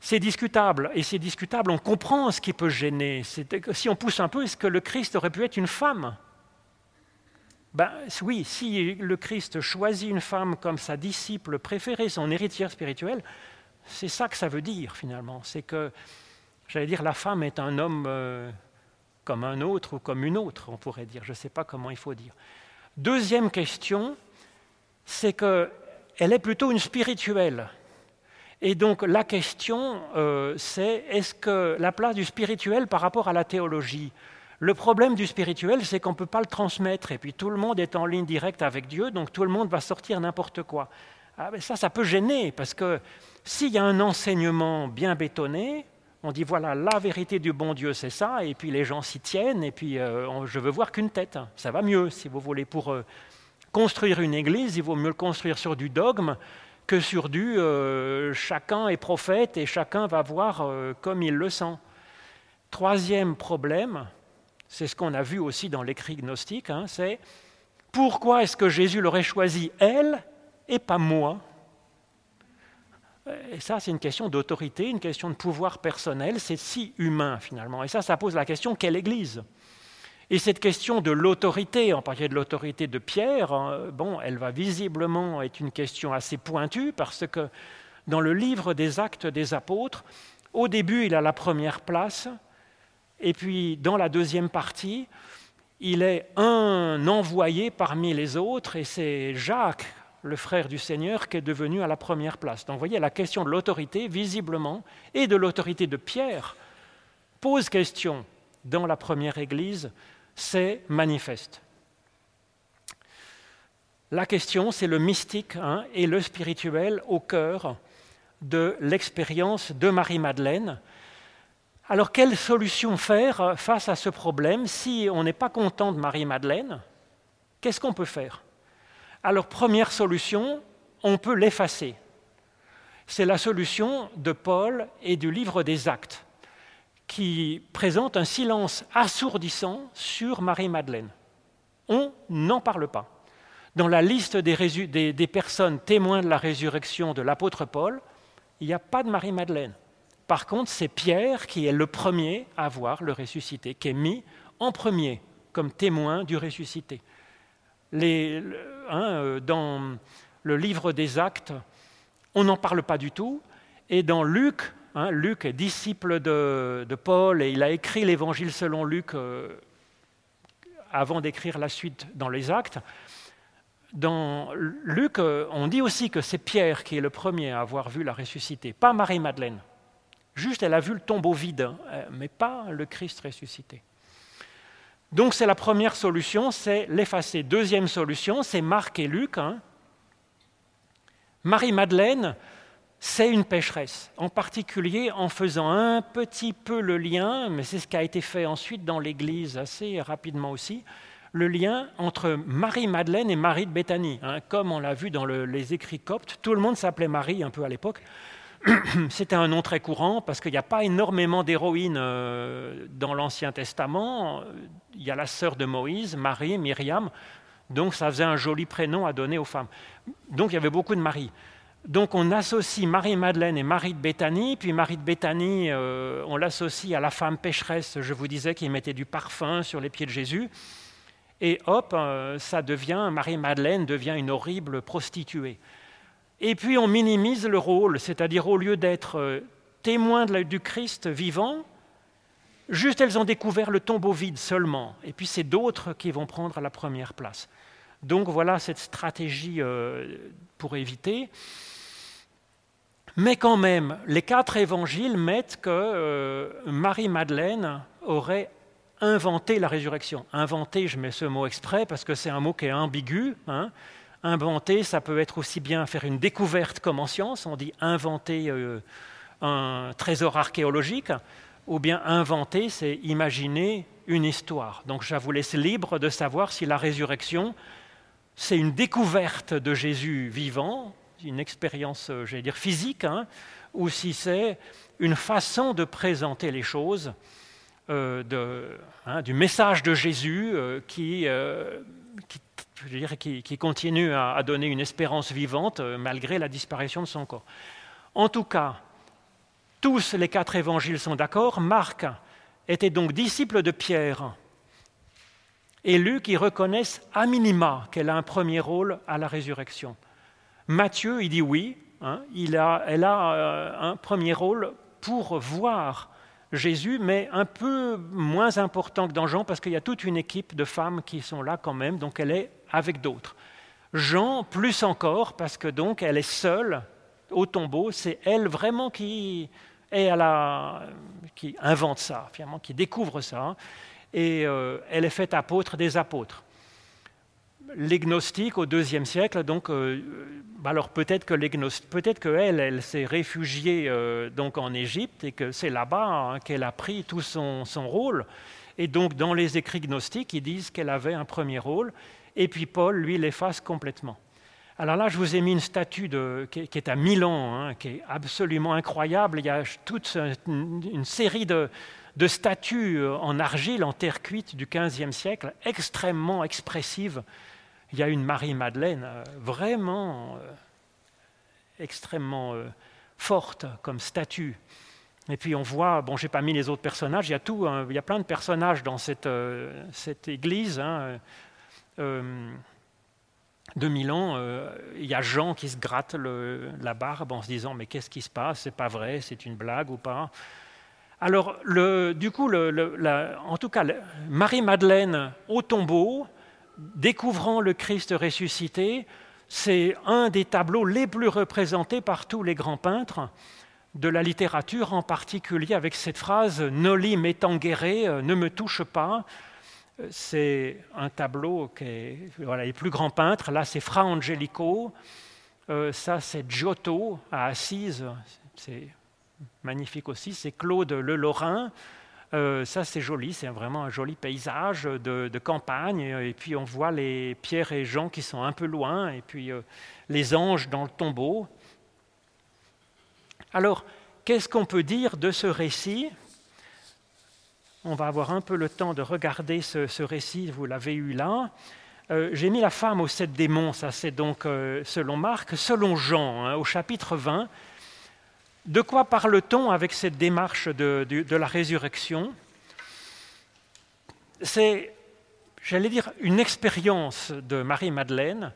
C'est discutable, et c'est discutable, on comprend ce qui peut gêner. Si on pousse un peu, est-ce que le Christ aurait pu être une femme? Ben, oui, si le Christ choisit une femme comme sa disciple préférée, son héritière spirituelle, c'est ça que ça veut dire finalement. C'est que, j'allais dire, la femme est un homme euh, comme un autre ou comme une autre, on pourrait dire. Je ne sais pas comment il faut dire. Deuxième question, c'est qu'elle est plutôt une spirituelle. Et donc la question, euh, c'est est-ce que la place du spirituel par rapport à la théologie? Le problème du spirituel, c'est qu'on ne peut pas le transmettre, et puis tout le monde est en ligne directe avec Dieu, donc tout le monde va sortir n'importe quoi. Ah, ça, ça peut gêner, parce que s'il y a un enseignement bien bétonné, on dit voilà, la vérité du bon Dieu, c'est ça, et puis les gens s'y tiennent, et puis euh, je veux voir qu'une tête. Ça va mieux, si vous voulez. Pour euh, construire une église, il vaut mieux le construire sur du dogme que sur du euh, chacun est prophète et chacun va voir euh, comme il le sent. Troisième problème, c'est ce qu'on a vu aussi dans l'écrit gnostique, hein, c'est pourquoi est-ce que Jésus l'aurait choisi elle et pas moi? Et ça, c'est une question d'autorité, une question de pouvoir personnel, c'est si humain finalement. Et ça, ça pose la question quelle Église? Et cette question de l'autorité, en particulier de l'autorité de Pierre, hein, bon, elle va visiblement être une question assez pointue parce que dans le livre des actes des apôtres, au début, il a la première place, et puis dans la deuxième partie, il est un envoyé parmi les autres, et c'est Jacques, le frère du Seigneur, qui est devenu à la première place. Donc vous voyez, la question de l'autorité, visiblement, et de l'autorité de Pierre, pose question dans la première Église c'est manifeste. La question, c'est le mystique hein, et le spirituel au cœur de l'expérience de Marie-Madeleine. Alors, quelle solution faire face à ce problème Si on n'est pas content de Marie-Madeleine, qu'est-ce qu'on peut faire? Alors, première solution, on peut l'effacer. C'est la solution de Paul et du livre des actes qui présente un silence assourdissant sur Marie-Madeleine. On n'en parle pas. Dans la liste des, personnes témoins de la résurrection de l'apôtre Paul, il n'y a pas de Marie-Madeleine. Par contre, c'est Pierre qui est le premier à voir le ressuscité, qui est mis en premier comme témoin du ressuscité. Hein, dans le livre des actes, on n'en parle pas du tout. Et dans Luc, Hein, Luc est disciple de, Paul et il a écrit l'évangile selon Luc euh, avant d'écrire la suite dans les actes. Dans Luc, euh, on dit aussi que c'est Pierre qui est le premier à avoir vu la ressuscité, pas Marie-Madeleine. Juste, elle a vu le tombeau vide, hein, mais pas le Christ ressuscité. Donc c'est la première solution, c'est l'effacer. Deuxième solution, c'est Marc et Luc. Hein. Marie-Madeleine, c'est une pécheresse, en particulier en faisant un petit peu le lien, mais c'est ce qui a été fait ensuite dans l'Église assez rapidement aussi, le lien entre Marie-Madeleine et Marie de Béthanie. Hein. comme on l'a vu dans les écrits coptes, tout le monde s'appelait Marie un peu à l'époque. C'était un nom très courant parce qu'il n'y a pas énormément d'héroïnes euh, dans l'Ancien Testament. Il y a la sœur de Moïse, Marie, Myriam, donc ça faisait un joli prénom à donner aux femmes. Donc il y avait beaucoup de Marie. Donc on associe Marie-Madeleine et Marie de Béthanie, puis Marie de Béthanie, euh, on l'associe à la femme pécheresse, je vous disais, qui mettait du parfum sur les pieds de Jésus. Et hop, euh, ça devient, Marie-Madeleine devient une horrible prostituée. Et puis on minimise le rôle, c'est-à-dire au lieu d'être euh, témoin du Christ vivant, juste elles ont découvert le tombeau vide seulement. Et puis c'est d'autres qui vont prendre la première place. Donc voilà cette stratégie pour éviter. Mais quand même, les quatre évangiles mettent que euh, Marie-Madeleine aurait inventé la résurrection. Inventé, je mets ce mot exprès parce que c'est un mot qui est ambigu. Hein. Inventer, ça peut être aussi bien faire une découverte comme en science, on dit inventer euh, un trésor archéologique, ou bien inventer, c'est imaginer une histoire. Donc je vous laisse libre de savoir si la résurrection, c'est une découverte de Jésus vivant, une expérience, euh, dire, physique, hein, ou si c'est une façon de présenter les choses, euh, hein, du message de Jésus euh, qui, qui, continue à, donner une espérance vivante malgré la disparition de son corps. En tout cas, tous les quatre évangiles sont d'accord. Marc était donc disciple de Pierre Et Luc, ils reconnaissent à minima qu'elle a un premier rôle à la résurrection. Matthieu, il dit oui, hein, elle a euh, un premier rôle pour voir Jésus, mais un peu moins important que dans Jean, parce qu'il y a toute une équipe de femmes qui sont là quand même, donc elle est avec d'autres. Jean, plus encore, parce que donc elle est seule au tombeau, c'est elle vraiment qui qui invente ça, finalement, qui découvre ça, et euh, elle est faite apôtre des apôtres. Les gnostiques au deuxième siècle, donc, euh, bah alors peut-être que peut-être qu'elle, elle s'est réfugiée euh, donc en Égypte et que c'est là-bas hein, qu'elle a pris tout son, rôle. Et donc dans les écrits gnostiques, ils disent qu'elle avait un premier rôle, et puis Paul, lui, l'efface complètement. Alors là, je vous ai mis une statue qui, est à Milan, hein, qui est absolument incroyable. Il y a toute une, série de, de, statues en argile, en terre cuite du XVe siècle, extrêmement expressives. Il y a une Marie-Madeleine euh, vraiment euh, extrêmement euh, forte comme statue. Et puis on voit, bon, j'ai pas mis les autres personnages, il y a tout, hein, il y a plein de personnages dans cette, église. Hein, de Milan, il y a Jean qui se gratte la barbe en se disant mais qu'est-ce qui se passe? C'est pas vrai, c'est une blague ou pas? Alors du coup, en tout cas, Marie-Madeleine au tombeau, découvrant le Christ ressuscité, c'est un des tableaux les plus représentés par tous les grands peintres de la littérature, en particulier avec cette phrase Noli me tangere, euh, ne me touche pas c'est un tableau qui est, voilà, les plus grands peintres. Là, c'est Fra Angelico. Euh, ça, c'est Giotto à Assise. Magnifique aussi. C'est Claude Le Lorrain. Euh, ça, c'est joli. C'est vraiment un joli paysage de, campagne. Et puis, on voit les pierres et Jean qui sont un peu loin. Et puis, euh, les anges dans le tombeau. Alors, qu'est-ce qu'on peut dire de ce récit? On va avoir un peu le temps de regarder ce, récit, vous l'avez eu là. Euh, j'ai mis la femme aux sept démons, ça c'est donc selon Marc, selon Jean, hein, au chapitre 20. De quoi parle-t-on avec cette démarche de, la résurrection? C'est, j'allais dire, une expérience de Marie-Madeleine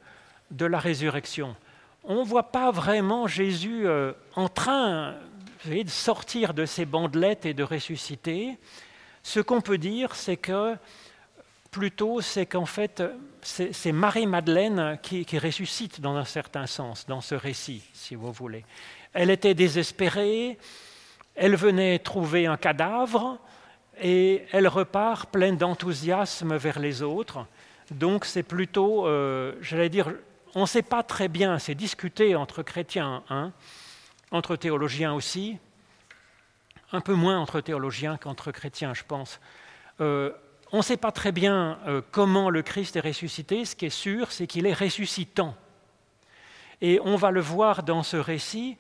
de la résurrection. On ne voit pas vraiment Jésus euh, en train de sortir de ses bandelettes et de ressusciter. Ce qu'on peut dire, c'est que plutôt, c'est qu'en fait, c'est Marie-Madeleine qui, ressuscite dans un certain sens, dans ce récit, si vous voulez. Elle était désespérée, elle venait trouver un cadavre, et elle repart pleine d'enthousiasme vers les autres. Donc c'est plutôt, euh, j'allais dire, on ne sait pas très bien, c'est discuté entre chrétiens, hein, entre théologiens aussi, un peu moins entre théologiens qu'entre chrétiens, je pense. Euh, on ne sait pas très bien euh, comment le Christ est ressuscité. Ce qui est sûr, c'est qu'il est ressuscitant. Et on va le voir dans ce récit,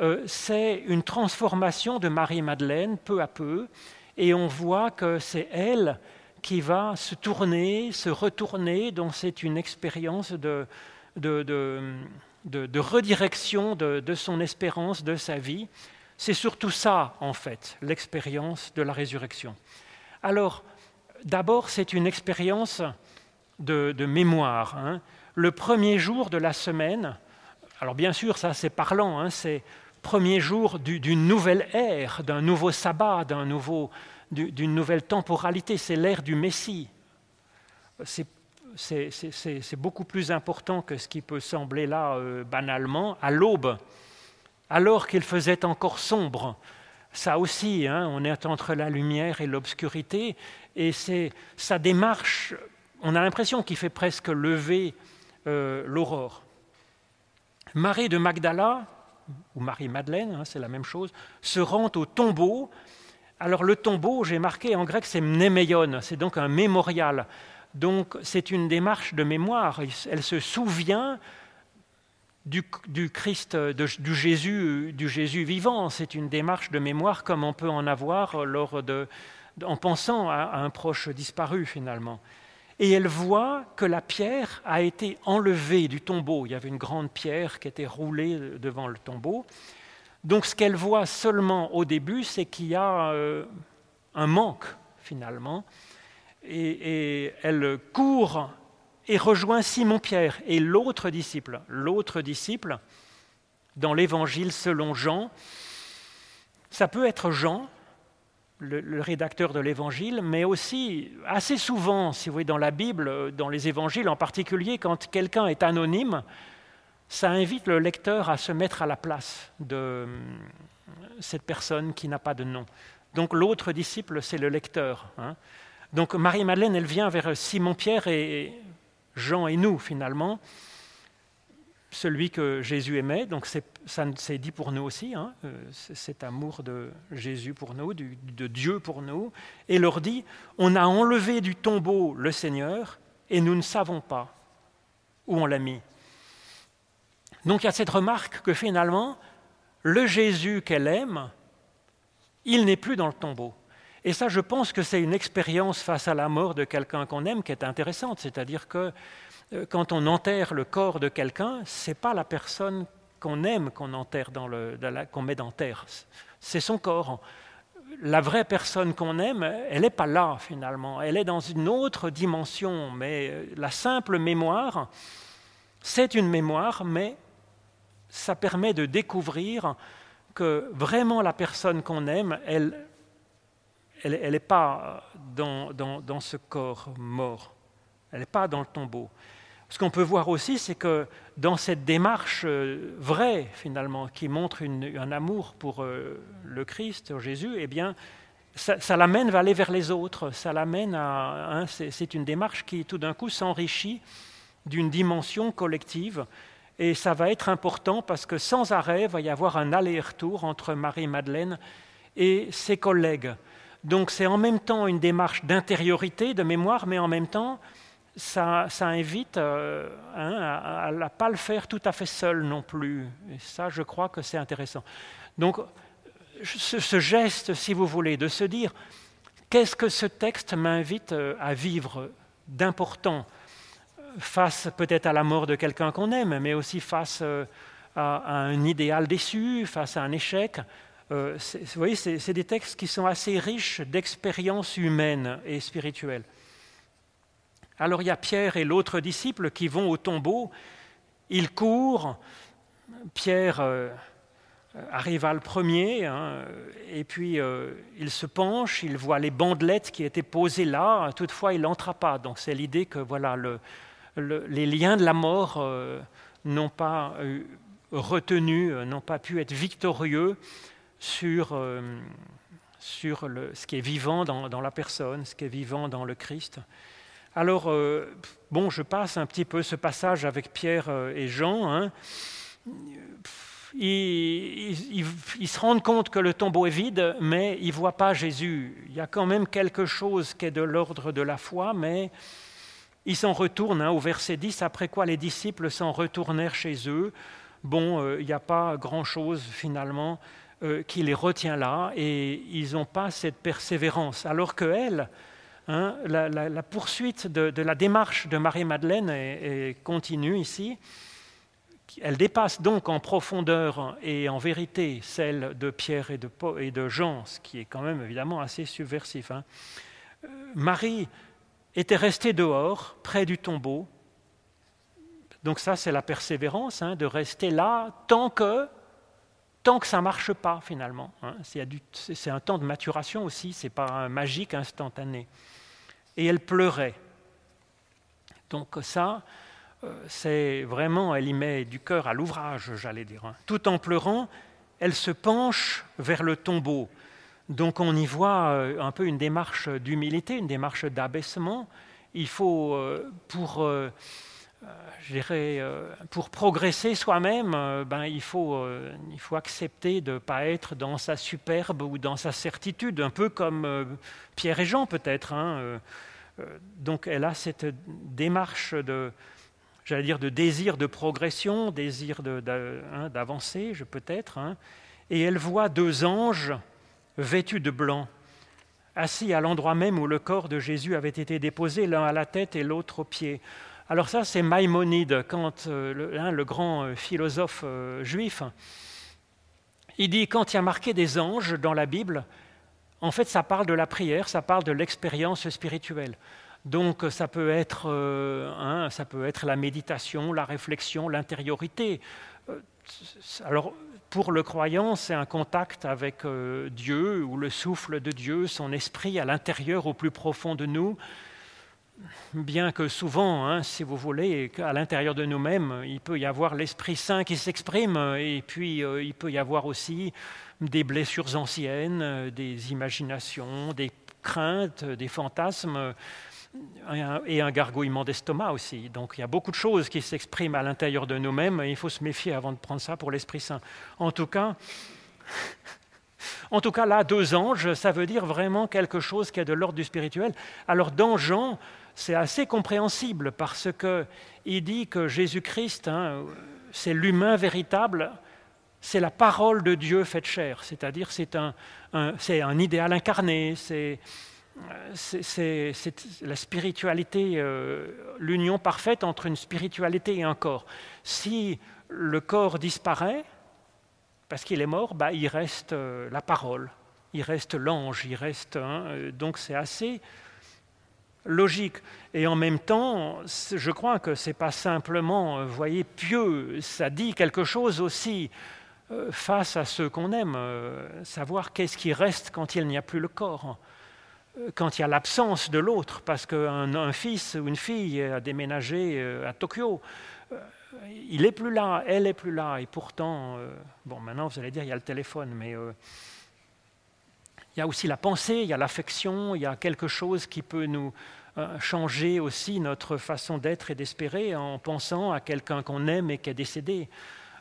euh, c'est une transformation de Marie-Madeleine peu à peu. Et on voit que c'est elle qui va se tourner, se retourner, donc c'est une expérience de, de, redirection de son espérance, de sa vie. C'est surtout ça, en fait, l'expérience de la résurrection. Alors, d'abord, c'est une expérience de, mémoire. Hein. Le premier jour de la semaine, alors bien sûr, ça c'est parlant, hein, c'est premier jour d'une nouvelle ère, d'un nouveau sabbat, d'une nouvelle temporalité, c'est l'ère du Messie. C'est beaucoup plus important que ce qui peut sembler là euh, banalement. À l'aube, alors qu'il faisait encore sombre. Ça aussi, hein, on est entre la lumière et l'obscurité, et c'est sa démarche, on a l'impression qu'il fait presque lever euh, l'aurore. Marie de Magdala, ou Marie-Madeleine, hein, c'est la même chose, se rend au tombeau. Alors le tombeau, j'ai marqué en grec, c'est mnémeion, c'est donc un mémorial. Donc c'est une démarche de mémoire. Elle se souvient du, Christ, du, Jésus, du Jésus vivant. C'est une démarche de mémoire comme on peut en avoir lors de, en pensant à, un proche disparu finalement. Et elle voit que la pierre a été enlevée du tombeau. Il y avait une grande pierre qui était roulée devant le tombeau. Donc ce qu'elle voit seulement au début, c'est qu'il y a euh, un manque finalement. et, elle court et rejoint Simon-Pierre et l'autre disciple. L'autre disciple, dans l'évangile selon Jean, ça peut être Jean, le, rédacteur de l'évangile, mais aussi assez souvent, si vous voulez, dans la Bible, dans les évangiles en particulier, quand quelqu'un est anonyme, ça invite le lecteur à se mettre à la place de euh, cette personne qui n'a pas de nom. Donc l'autre disciple, c'est le lecteur. Hein. Donc Marie-Madeleine, elle vient vers Simon-Pierre et Jean et nous, finalement, celui que Jésus aimait. Donc ça c'est dit pour nous aussi, hein, euh, cet amour de Jésus pour nous, de Dieu pour nous, et leur dit, on a enlevé du tombeau le Seigneur et nous ne savons pas où on l'a mis. Donc il y a cette remarque que finalement, le Jésus qu'elle aime, il n'est plus dans le tombeau. Et ça, je pense que c'est une expérience face à la mort de quelqu'un qu'on aime qui est intéressante. C'est-à-dire que quand on enterre le corps de quelqu'un, ce n'est pas la personne qu'on aime qu'on enterre dans le, qu'on met dans terre. C'est son corps. La vraie personne qu'on aime, elle n'est pas là finalement. Elle est dans une autre dimension. Mais euh, la simple mémoire, c'est une mémoire, mais ça permet de découvrir que vraiment la personne qu'on aime, elle n'est pas dans, dans, ce corps mort, elle n'est pas dans le tombeau. Ce qu'on peut voir aussi, c'est que dans cette démarche euh, vraie, finalement, qui montre un amour pour euh, le Christ, Jésus, eh bien, ça, l'amène à aller vers les autres. Ça l'amène à. Hein, c'est une démarche qui, tout d'un coup, s'enrichit d'une dimension collective et ça va être important parce que sans arrêt, il va y avoir un aller-retour entre Marie-Madeleine et ses collègues. Donc c'est en même temps une démarche d'intériorité, de mémoire, mais en même temps, ça, invite euh, hein, à ne pas le faire tout à fait seul non plus. Et ça, je crois que c'est intéressant. Donc ce, geste, si vous voulez, de se dire, qu'est-ce que ce texte m'invite euh, à vivre d'important face peut-être à la mort de quelqu'un qu'on aime, mais aussi face euh, à, un idéal déçu, face à un échec. Vous voyez, c'est des textes qui sont assez riches d'expériences humaines et spirituelles. Alors il y a Pierre et l'autre disciple qui vont au tombeau, ils courent, Pierre euh, arrive à le premier, hein, et puis il se penche, il voit les bandelettes qui étaient posées là, toutefois il n'entra pas. Donc c'est l'idée que voilà, le, les liens de la mort euh, n'ont pas euh, retenu, euh, n'ont pas pu être victorieux sur, ce qui est vivant dans, la personne, ce qui est vivant dans le Christ. Alors, bon, je passe un petit peu ce passage avec Pierre et Jean. Hein. Ils, se rendent compte que le tombeau est vide, mais ils ne voient pas Jésus. Il y a quand même quelque chose qui est de l'ordre de la foi, mais ils s'en retournent hein, au verset 10, après quoi les disciples s'en retournèrent chez eux. Bon, euh, il n'y a pas grand-chose finalement euh, qui les retient là, et ils n'ont pas cette persévérance. Alors que elle, hein, la, poursuite de, la démarche de Marie-Madeleine est, continue ici. Elle dépasse donc en profondeur et en vérité celle de Pierre et de, Jean, ce qui est quand même évidemment assez subversif. Hein. Euh, Marie était resté dehors, près du tombeau. Donc ça, c'est la persévérance, hein, de rester là tant que, tant que ça ne marche pas, finalement. C'est un temps de maturation aussi, ce n'est pas magique instantané. Et elle pleurait. Donc ça, euh, c'est vraiment, elle y met du cœur à l'ouvrage, j'allais dire. Hein. Tout en pleurant, elle se penche vers le tombeau. Donc on y voit euh, un peu une démarche d'humilité, une démarche d'abaissement. Il faut, euh, pour, euh, pour progresser soi-même, ben, il, faut, il faut accepter de ne pas être dans sa superbe ou dans sa certitude, un peu comme Pierre et Jean peut-être. Hein, donc elle a cette démarche de, j'allais dire, de désir de progression, désir hein, d'avancer, je peut-être. Hein. et elle voit deux anges vêtus de blanc, assis à l'endroit même où le corps de Jésus avait été déposé, l'un à la tête et l'autre aux pieds. Alors ça, c'est Maïmonide, quand, euh, le, hein, le, grand euh, philosophe euh, juif. Il dit, quand il y a marqué des anges dans la Bible, en fait, ça parle de la prière, ça parle de l'expérience spirituelle. Donc ça peut être, hein, la méditation, la réflexion, l'intériorité. Alors pour le croyant, c'est un contact avec Dieu ou le souffle de Dieu, son esprit à l'intérieur, au plus profond de nous. Bien que souvent, hein, si vous voulez, à l'intérieur de nous-mêmes, il peut y avoir l'Esprit Saint qui s'exprime, et puis il peut y avoir aussi des blessures anciennes, des imaginations, des craintes, des fantasmes et un gargouillement d'estomac aussi. Donc il y a beaucoup de choses qui s'expriment à l'intérieur de nous-mêmes et il faut se méfier avant de prendre ça pour l'Esprit Saint. En tout cas, en tout cas là, deux anges, ça veut dire vraiment quelque chose qui est de l'ordre du spirituel. Alors dans Jean, c'est assez compréhensible parce qu'il dit que Jésus-Christ, hein, c'est l'humain véritable, c'est la parole de Dieu faite chair, c'est-à-dire c'est un, un idéal incarné, c'est c'est la spiritualité, euh, l'union parfaite entre une spiritualité et un corps. Si le corps disparaît, parce qu'il est mort, bah, il reste euh, la parole, il reste l'ange, il reste. Hein, euh, donc c'est assez logique. Et en même temps, je crois que ce n'est pas simplement, vous voyez, pieux, ça dit quelque chose aussi face à ceux qu'on aime, savoir qu'est-ce qui reste quand il n'y a plus le corps quand il y a l'absence de l'autre, parce qu'un un fils ou une fille a déménagé euh, à Tokyo, euh, il n'est plus là, elle n'est plus là, et pourtant, euh, bon, maintenant vous allez dire il y a le téléphone, mais il y a aussi la pensée, il y a l'affection, il y a quelque chose qui peut nous changer aussi notre façon d'être et d'espérer en pensant à quelqu'un qu'on aime et qui est décédé.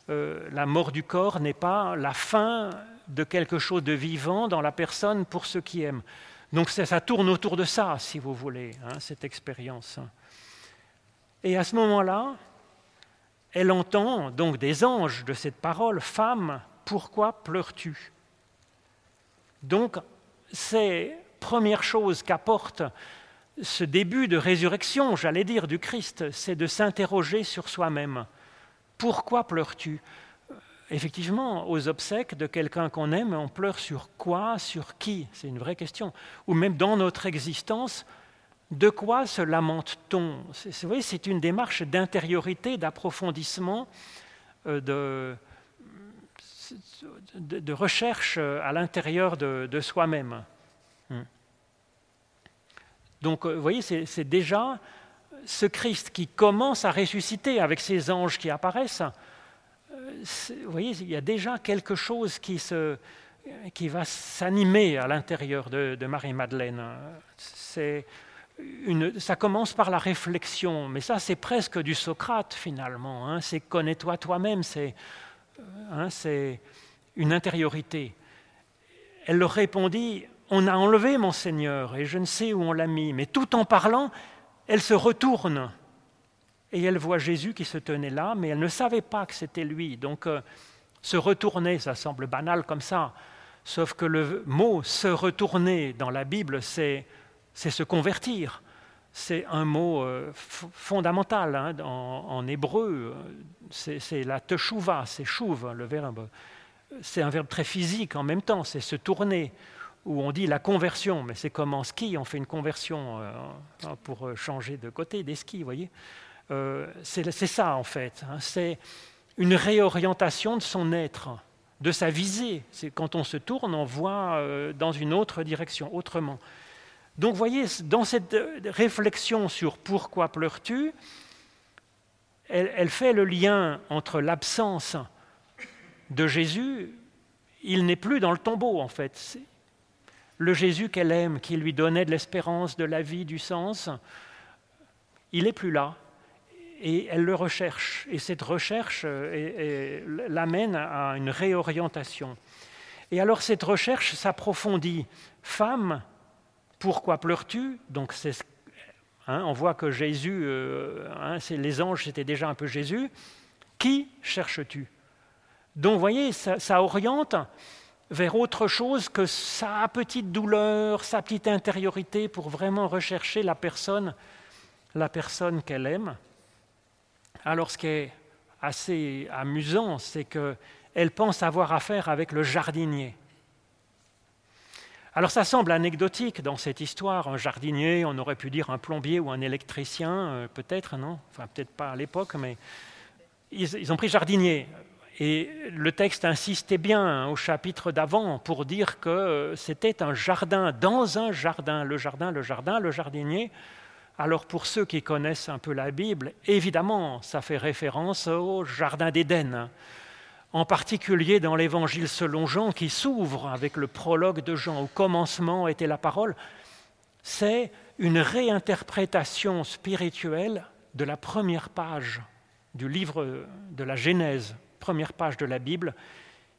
la mort du corps n'est pas la fin de quelque chose de vivant dans la personne pour ceux qui aiment. Donc ça, tourne autour de ça, si vous voulez, hein, cette expérience. Et à ce moment-là, elle entend donc des anges de cette parole, Femme, pourquoi pleures-tu? Donc, c'est première chose qu'apporte ce début de résurrection, j'allais dire, du Christ, c'est de s'interroger sur soi-même. Pourquoi pleures-tu? Effectivement, aux obsèques de quelqu'un qu'on aime, on pleure sur quoi, sur qui? C'est une vraie question. Ou même dans notre existence, de quoi se lamente-t-on? Vous voyez, c'est une démarche d'intériorité, d'approfondissement, euh, de, recherche à l'intérieur de, soi-même. Hmm. Donc, euh, vous voyez, c'est déjà ce Christ qui commence à ressusciter avec ces anges qui apparaissent vous voyez, il y a déjà quelque chose qui, se, qui va s'animer à l'intérieur de, Marie-Madeleine. Ça commence par la réflexion, mais ça c'est presque du Socrate finalement. Hein. c'est connais-toi toi-même, c'est hein, une intériorité. Elle leur répondit, on a enlevé mon Seigneur et je ne sais où on l'a mis, mais tout en parlant, elle se retourne et elle voit Jésus qui se tenait là, mais elle ne savait pas que c'était lui. Donc euh, se retourner, ça semble banal comme ça, sauf que le mot se retourner dans la Bible, c'est se convertir. C'est un mot euh, fondamental hein, en, hébreu. C'est la teshuva, c'est chouve, le verbe. C'est un verbe très physique en même temps, c'est se tourner où on dit la conversion, mais c'est comme en ski, on fait une conversion euh, pour changer de côté des skis, vous voyez. Euh, c'est ça en fait. Hein. c'est une réorientation de son être, de sa visée. C'est quand on se tourne, on voit euh, dans une autre direction, autrement. Donc vous voyez, dans cette réflexion sur pourquoi pleures-tu, elle, fait le lien entre l'absence de Jésus, il n'est plus dans le tombeau en fait. Le Jésus qu'elle aime, qui lui donnait de l'espérance, de la vie, du sens, il n'est plus là et elle le recherche. Et cette recherche euh, l'amène à une réorientation. Et alors cette recherche s'approfondit. Femme, pourquoi pleures-tu? Donc hein, on voit que Jésus, euh, hein, les anges, c'était déjà un peu Jésus. Qui cherches-tu? Donc vous voyez, ça, oriente vers autre chose que sa petite douleur, sa petite intériorité pour vraiment rechercher la personne, la personne qu'elle aime. Alors ce qui est assez amusant, c'est qu'elle pense avoir affaire avec le jardinier. Alors ça semble anecdotique dans cette histoire, un jardinier, on aurait pu dire un plombier ou un électricien, euh, peut-être, non? Enfin, peut-être pas à l'époque, mais ils, ont pris jardinier. Et le texte insistait bien hein, au chapitre d'avant pour dire que euh, c'était un jardin, dans un jardin, le jardin, le jardin, le jardinier. Alors pour ceux qui connaissent un peu la Bible, évidemment, ça fait référence au jardin d'Éden en particulier dans l'évangile selon Jean qui s'ouvre avec le prologue de Jean, au commencement était la parole, c'est une réinterprétation spirituelle de la première page du livre de la Genèse, première page de la Bible,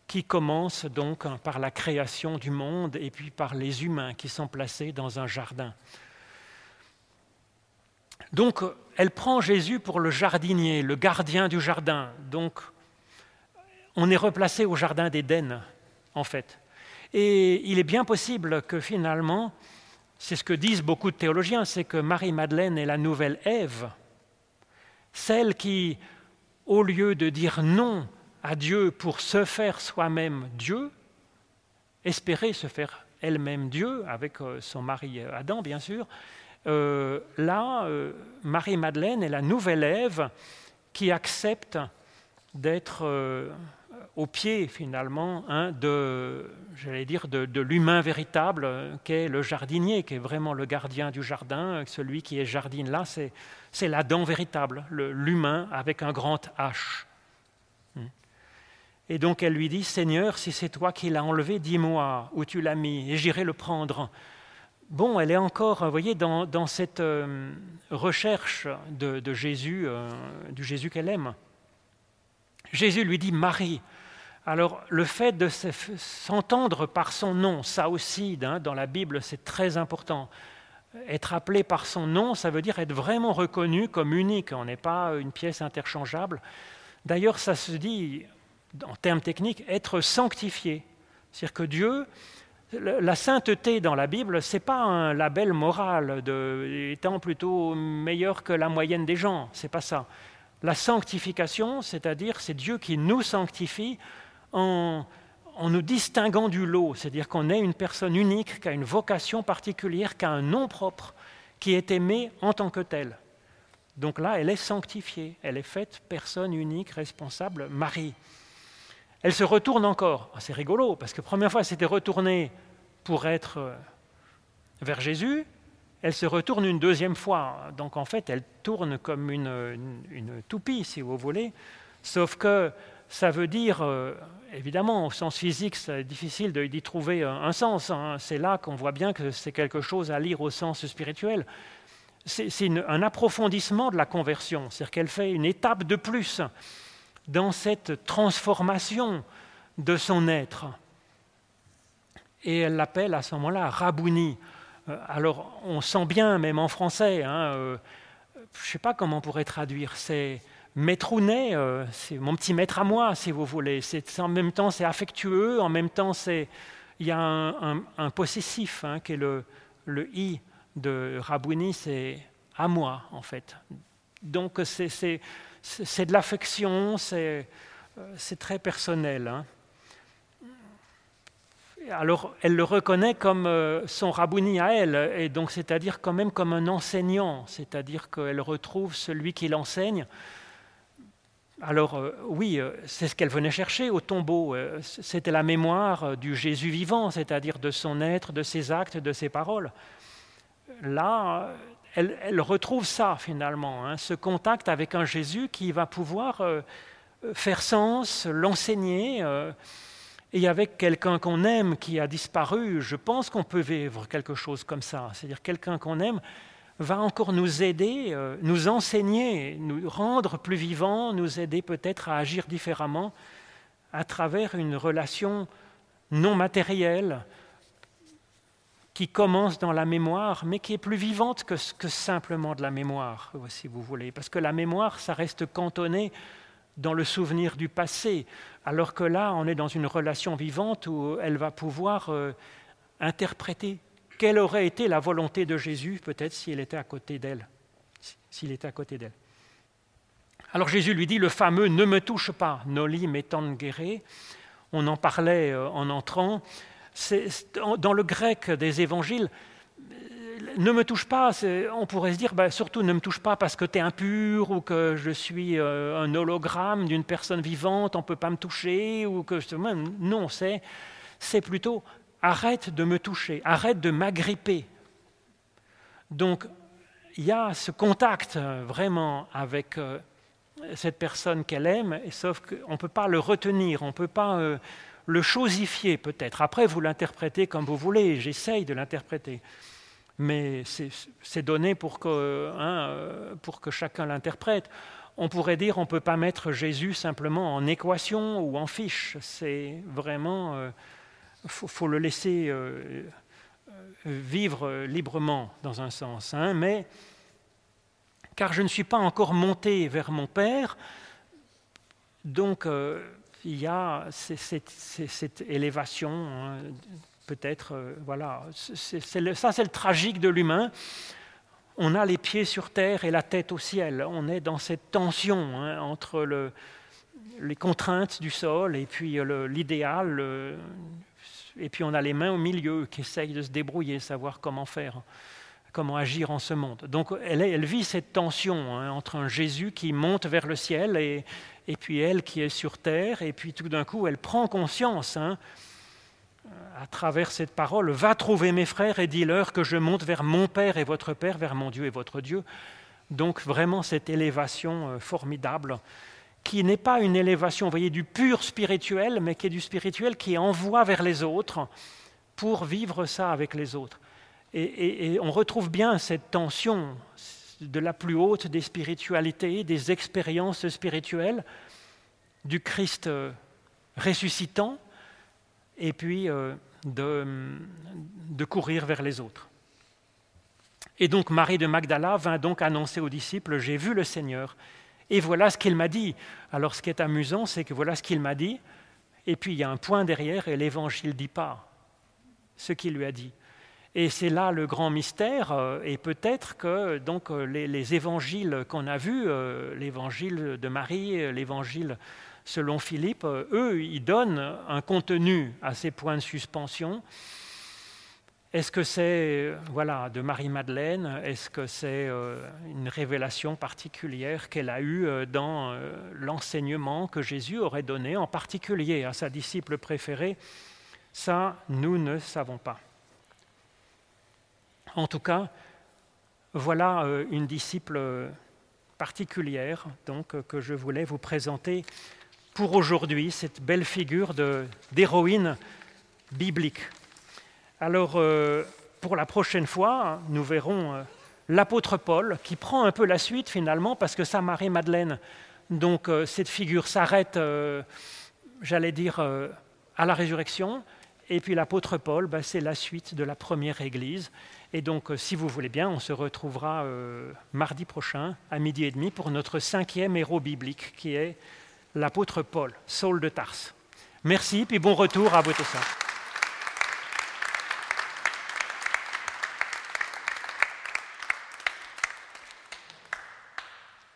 qui commence donc par la création du monde et puis par les humains qui sont placés dans un jardin. Donc, elle prend Jésus pour le jardinier, le gardien du jardin. Donc, on est replacé au Jardin d'Éden, en fait. Et il est bien possible que finalement, c'est ce que disent beaucoup de théologiens, c'est que Marie-Madeleine est la nouvelle Ève, celle qui, au lieu de dire non à Dieu pour se faire soi-même Dieu, espérait se faire elle-même Dieu, avec euh, son mari Adam, bien sûr, euh, là, euh, Marie-Madeleine est la nouvelle Ève qui accepte d'être au pied finalement hein, de, l'humain véritable euh, qu'est le jardinier, qui est vraiment le gardien du jardin, celui qui est jardine là, c'est l'Adam véritable, l'humain avec un grand H. Et donc elle lui dit, Seigneur, si c'est toi qui l'as enlevé, dis-moi où tu l'as mis, et j'irai le prendre. Bon, elle est encore, vous voyez, dans, cette euh, recherche de, Jésus, euh, du Jésus qu'elle aime. Jésus lui dit, Marie, alors le fait de s'entendre par son nom, ça aussi, hein, dans la Bible, c'est très important. Être appelé par son nom, ça veut dire être vraiment reconnu comme unique. On n'est pas une pièce interchangeable. D'ailleurs, ça se dit, en termes techniques, être sanctifié. C'est-à-dire que Dieu, la sainteté dans la Bible, ce n'est pas un label moral de, étant plutôt meilleur que la moyenne des gens. C'est pas ça. La sanctification, c'est-à-dire, c'est Dieu qui nous sanctifie en, nous distinguant du lot, c'est-à-dire qu'on est une personne unique, qui a une vocation particulière, qui a un nom propre, qui est aimé en tant que tel. Donc là, elle est sanctifiée, elle est faite personne unique, responsable, Marie. Elle se retourne encore. Ah, c'est rigolo, parce que première fois, elle s'était retournée pour être euh, vers Jésus, elle se retourne une deuxième fois. Donc en fait, elle tourne comme une, toupie, si vous voulez, sauf que ça veut dire, euh, évidemment, au sens physique, c'est difficile d'y trouver un, sens. Hein. C'est là qu'on voit bien que c'est quelque chose à lire au sens spirituel. C'est un approfondissement de la conversion, c'est-à-dire qu'elle fait une étape de plus dans cette transformation de son être. Et elle l'appelle à ce moment-là Rabouni. Euh, alors, on sent bien, même en français, hein, euh, je ne sais pas comment on pourrait traduire, c'est Maîtrounet, euh, c'est mon petit maître à moi, si vous voulez. en même temps, c'est affectueux, en même temps, il y a un, possessif hein, qui est le, le i de Rabouni, c'est à moi, en fait. Donc, c'est de l'affection, c'est très personnel. Hein. Alors, elle le reconnaît comme euh, son Rabouni à elle, et donc c'est-à-dire quand même comme un enseignant, c'est-à-dire qu'elle retrouve celui qui l'enseigne alors euh, oui, euh, c'est ce qu'elle venait chercher au tombeau. Euh, c'était la mémoire du Jésus vivant, c'est-à-dire de son être, de ses actes, de ses paroles. Là, elle, retrouve ça finalement, hein, ce contact avec un Jésus qui va pouvoir faire sens, l'enseigner. et avec quelqu'un qu'on aime qui a disparu, je pense qu'on peut vivre quelque chose comme ça. C'est-à-dire quelqu'un qu'on aime va encore nous aider, euh, nous enseigner, nous rendre plus vivants, nous aider peut-être à agir différemment à travers une relation non matérielle qui commence dans la mémoire, mais qui est plus vivante que, que simplement de la mémoire, si vous voulez. Parce que la mémoire, ça reste cantonné dans le souvenir du passé, alors que là, on est dans une relation vivante où elle va pouvoir euh, interpréter quelle aurait été la volonté de Jésus, peut-être s'il était à côté d'elle, s'il était à côté d'elle. Alors Jésus lui dit le fameux ne me touche pas, noli me tangere. On en parlait euh, en entrant. Dans le grec des évangiles, ne me touche pas, on pourrait se dire, bah, surtout ne me touche pas parce que tu es impur ou que je suis euh, un hologramme d'une personne vivante, on ne peut pas me toucher, ou que non, c'est, c'est plutôt arrête de me toucher, arrête de m'agripper. Donc il y a ce contact euh, vraiment avec euh, cette personne qu'elle aime, sauf qu'on ne peut pas le retenir, on ne peut pas le chosifier peut-être. Après, vous l'interprétez comme vous voulez, j'essaye de l'interpréter mais c'est donné pour que, hein, euh, pour que chacun l'interprète. On pourrait dire on ne peut pas mettre Jésus simplement en équation ou en fiche. C'est vraiment, il euh, faut, le laisser euh, vivre librement dans un sens. Hein, mais car je ne suis pas encore monté vers mon Père, donc il y a cette, élévation hein, peut-être, euh, voilà, ça c'est le tragique de l'humain. On a les pieds sur terre et la tête au ciel. On est dans cette tension hein, entre le, les contraintes du sol et puis l'idéal. Et puis on a les mains au milieu qui essayent de se débrouiller, savoir comment faire, comment agir en ce monde. Donc elle, elle vit cette tension hein, entre un Jésus qui monte vers le ciel et, et puis elle qui est sur terre. Et puis tout d'un coup, elle prend conscience. Hein, à travers cette parole, va trouver mes frères et dis-leur que je monte vers mon Père et votre Père, vers mon Dieu et votre Dieu. Donc vraiment cette élévation euh, formidable, qui n'est pas une élévation, vous voyez, du pur spirituel, mais qui est du spirituel qui envoie vers les autres pour vivre ça avec les autres. Et, et on retrouve bien cette tension de la plus haute des spiritualités, des expériences spirituelles, du Christ euh, ressuscitant, et puis euh, de, courir vers les autres. Et donc Marie de Magdala vint donc annoncer aux disciples, j'ai vu le Seigneur, et voilà ce qu'il m'a dit. Alors ce qui est amusant, c'est que voilà ce qu'il m'a dit, et puis il y a un point derrière, et l'Évangile dit pas ce qu'il lui a dit. Et c'est là le grand mystère, euh, et peut-être que donc, les, les évangiles qu'on a vus, euh, l'évangile de Marie, l'évangile selon Philippe, euh, eux, ils donnent un contenu à ces points de suspension. Est-ce que c'est voilà, de Marie-Madeleine? Est-ce que c'est euh, une révélation particulière qu'elle a eue euh, dans l'enseignement que Jésus aurait donné, en particulier à sa disciple préférée? Ça, nous ne savons pas. En tout cas, voilà une disciple particulière donc, que je voulais vous présenter pour aujourd'hui, cette belle figure d'héroïne biblique. Alors, euh, pour la prochaine fois, nous verrons euh, l'apôtre Paul qui prend un peu la suite finalement, parce que sa Marie-Madeleine, donc euh, cette figure s'arrête, j'allais dire, à la résurrection, et puis l'apôtre Paul, bah, c'est la suite de la première Église. Et donc, si vous voulez bien, on se retrouvera mardi prochain à midi et demi pour notre cinquième héros biblique, qui est l'apôtre Paul, Saul de Tarse. Merci, puis bon retour à tous.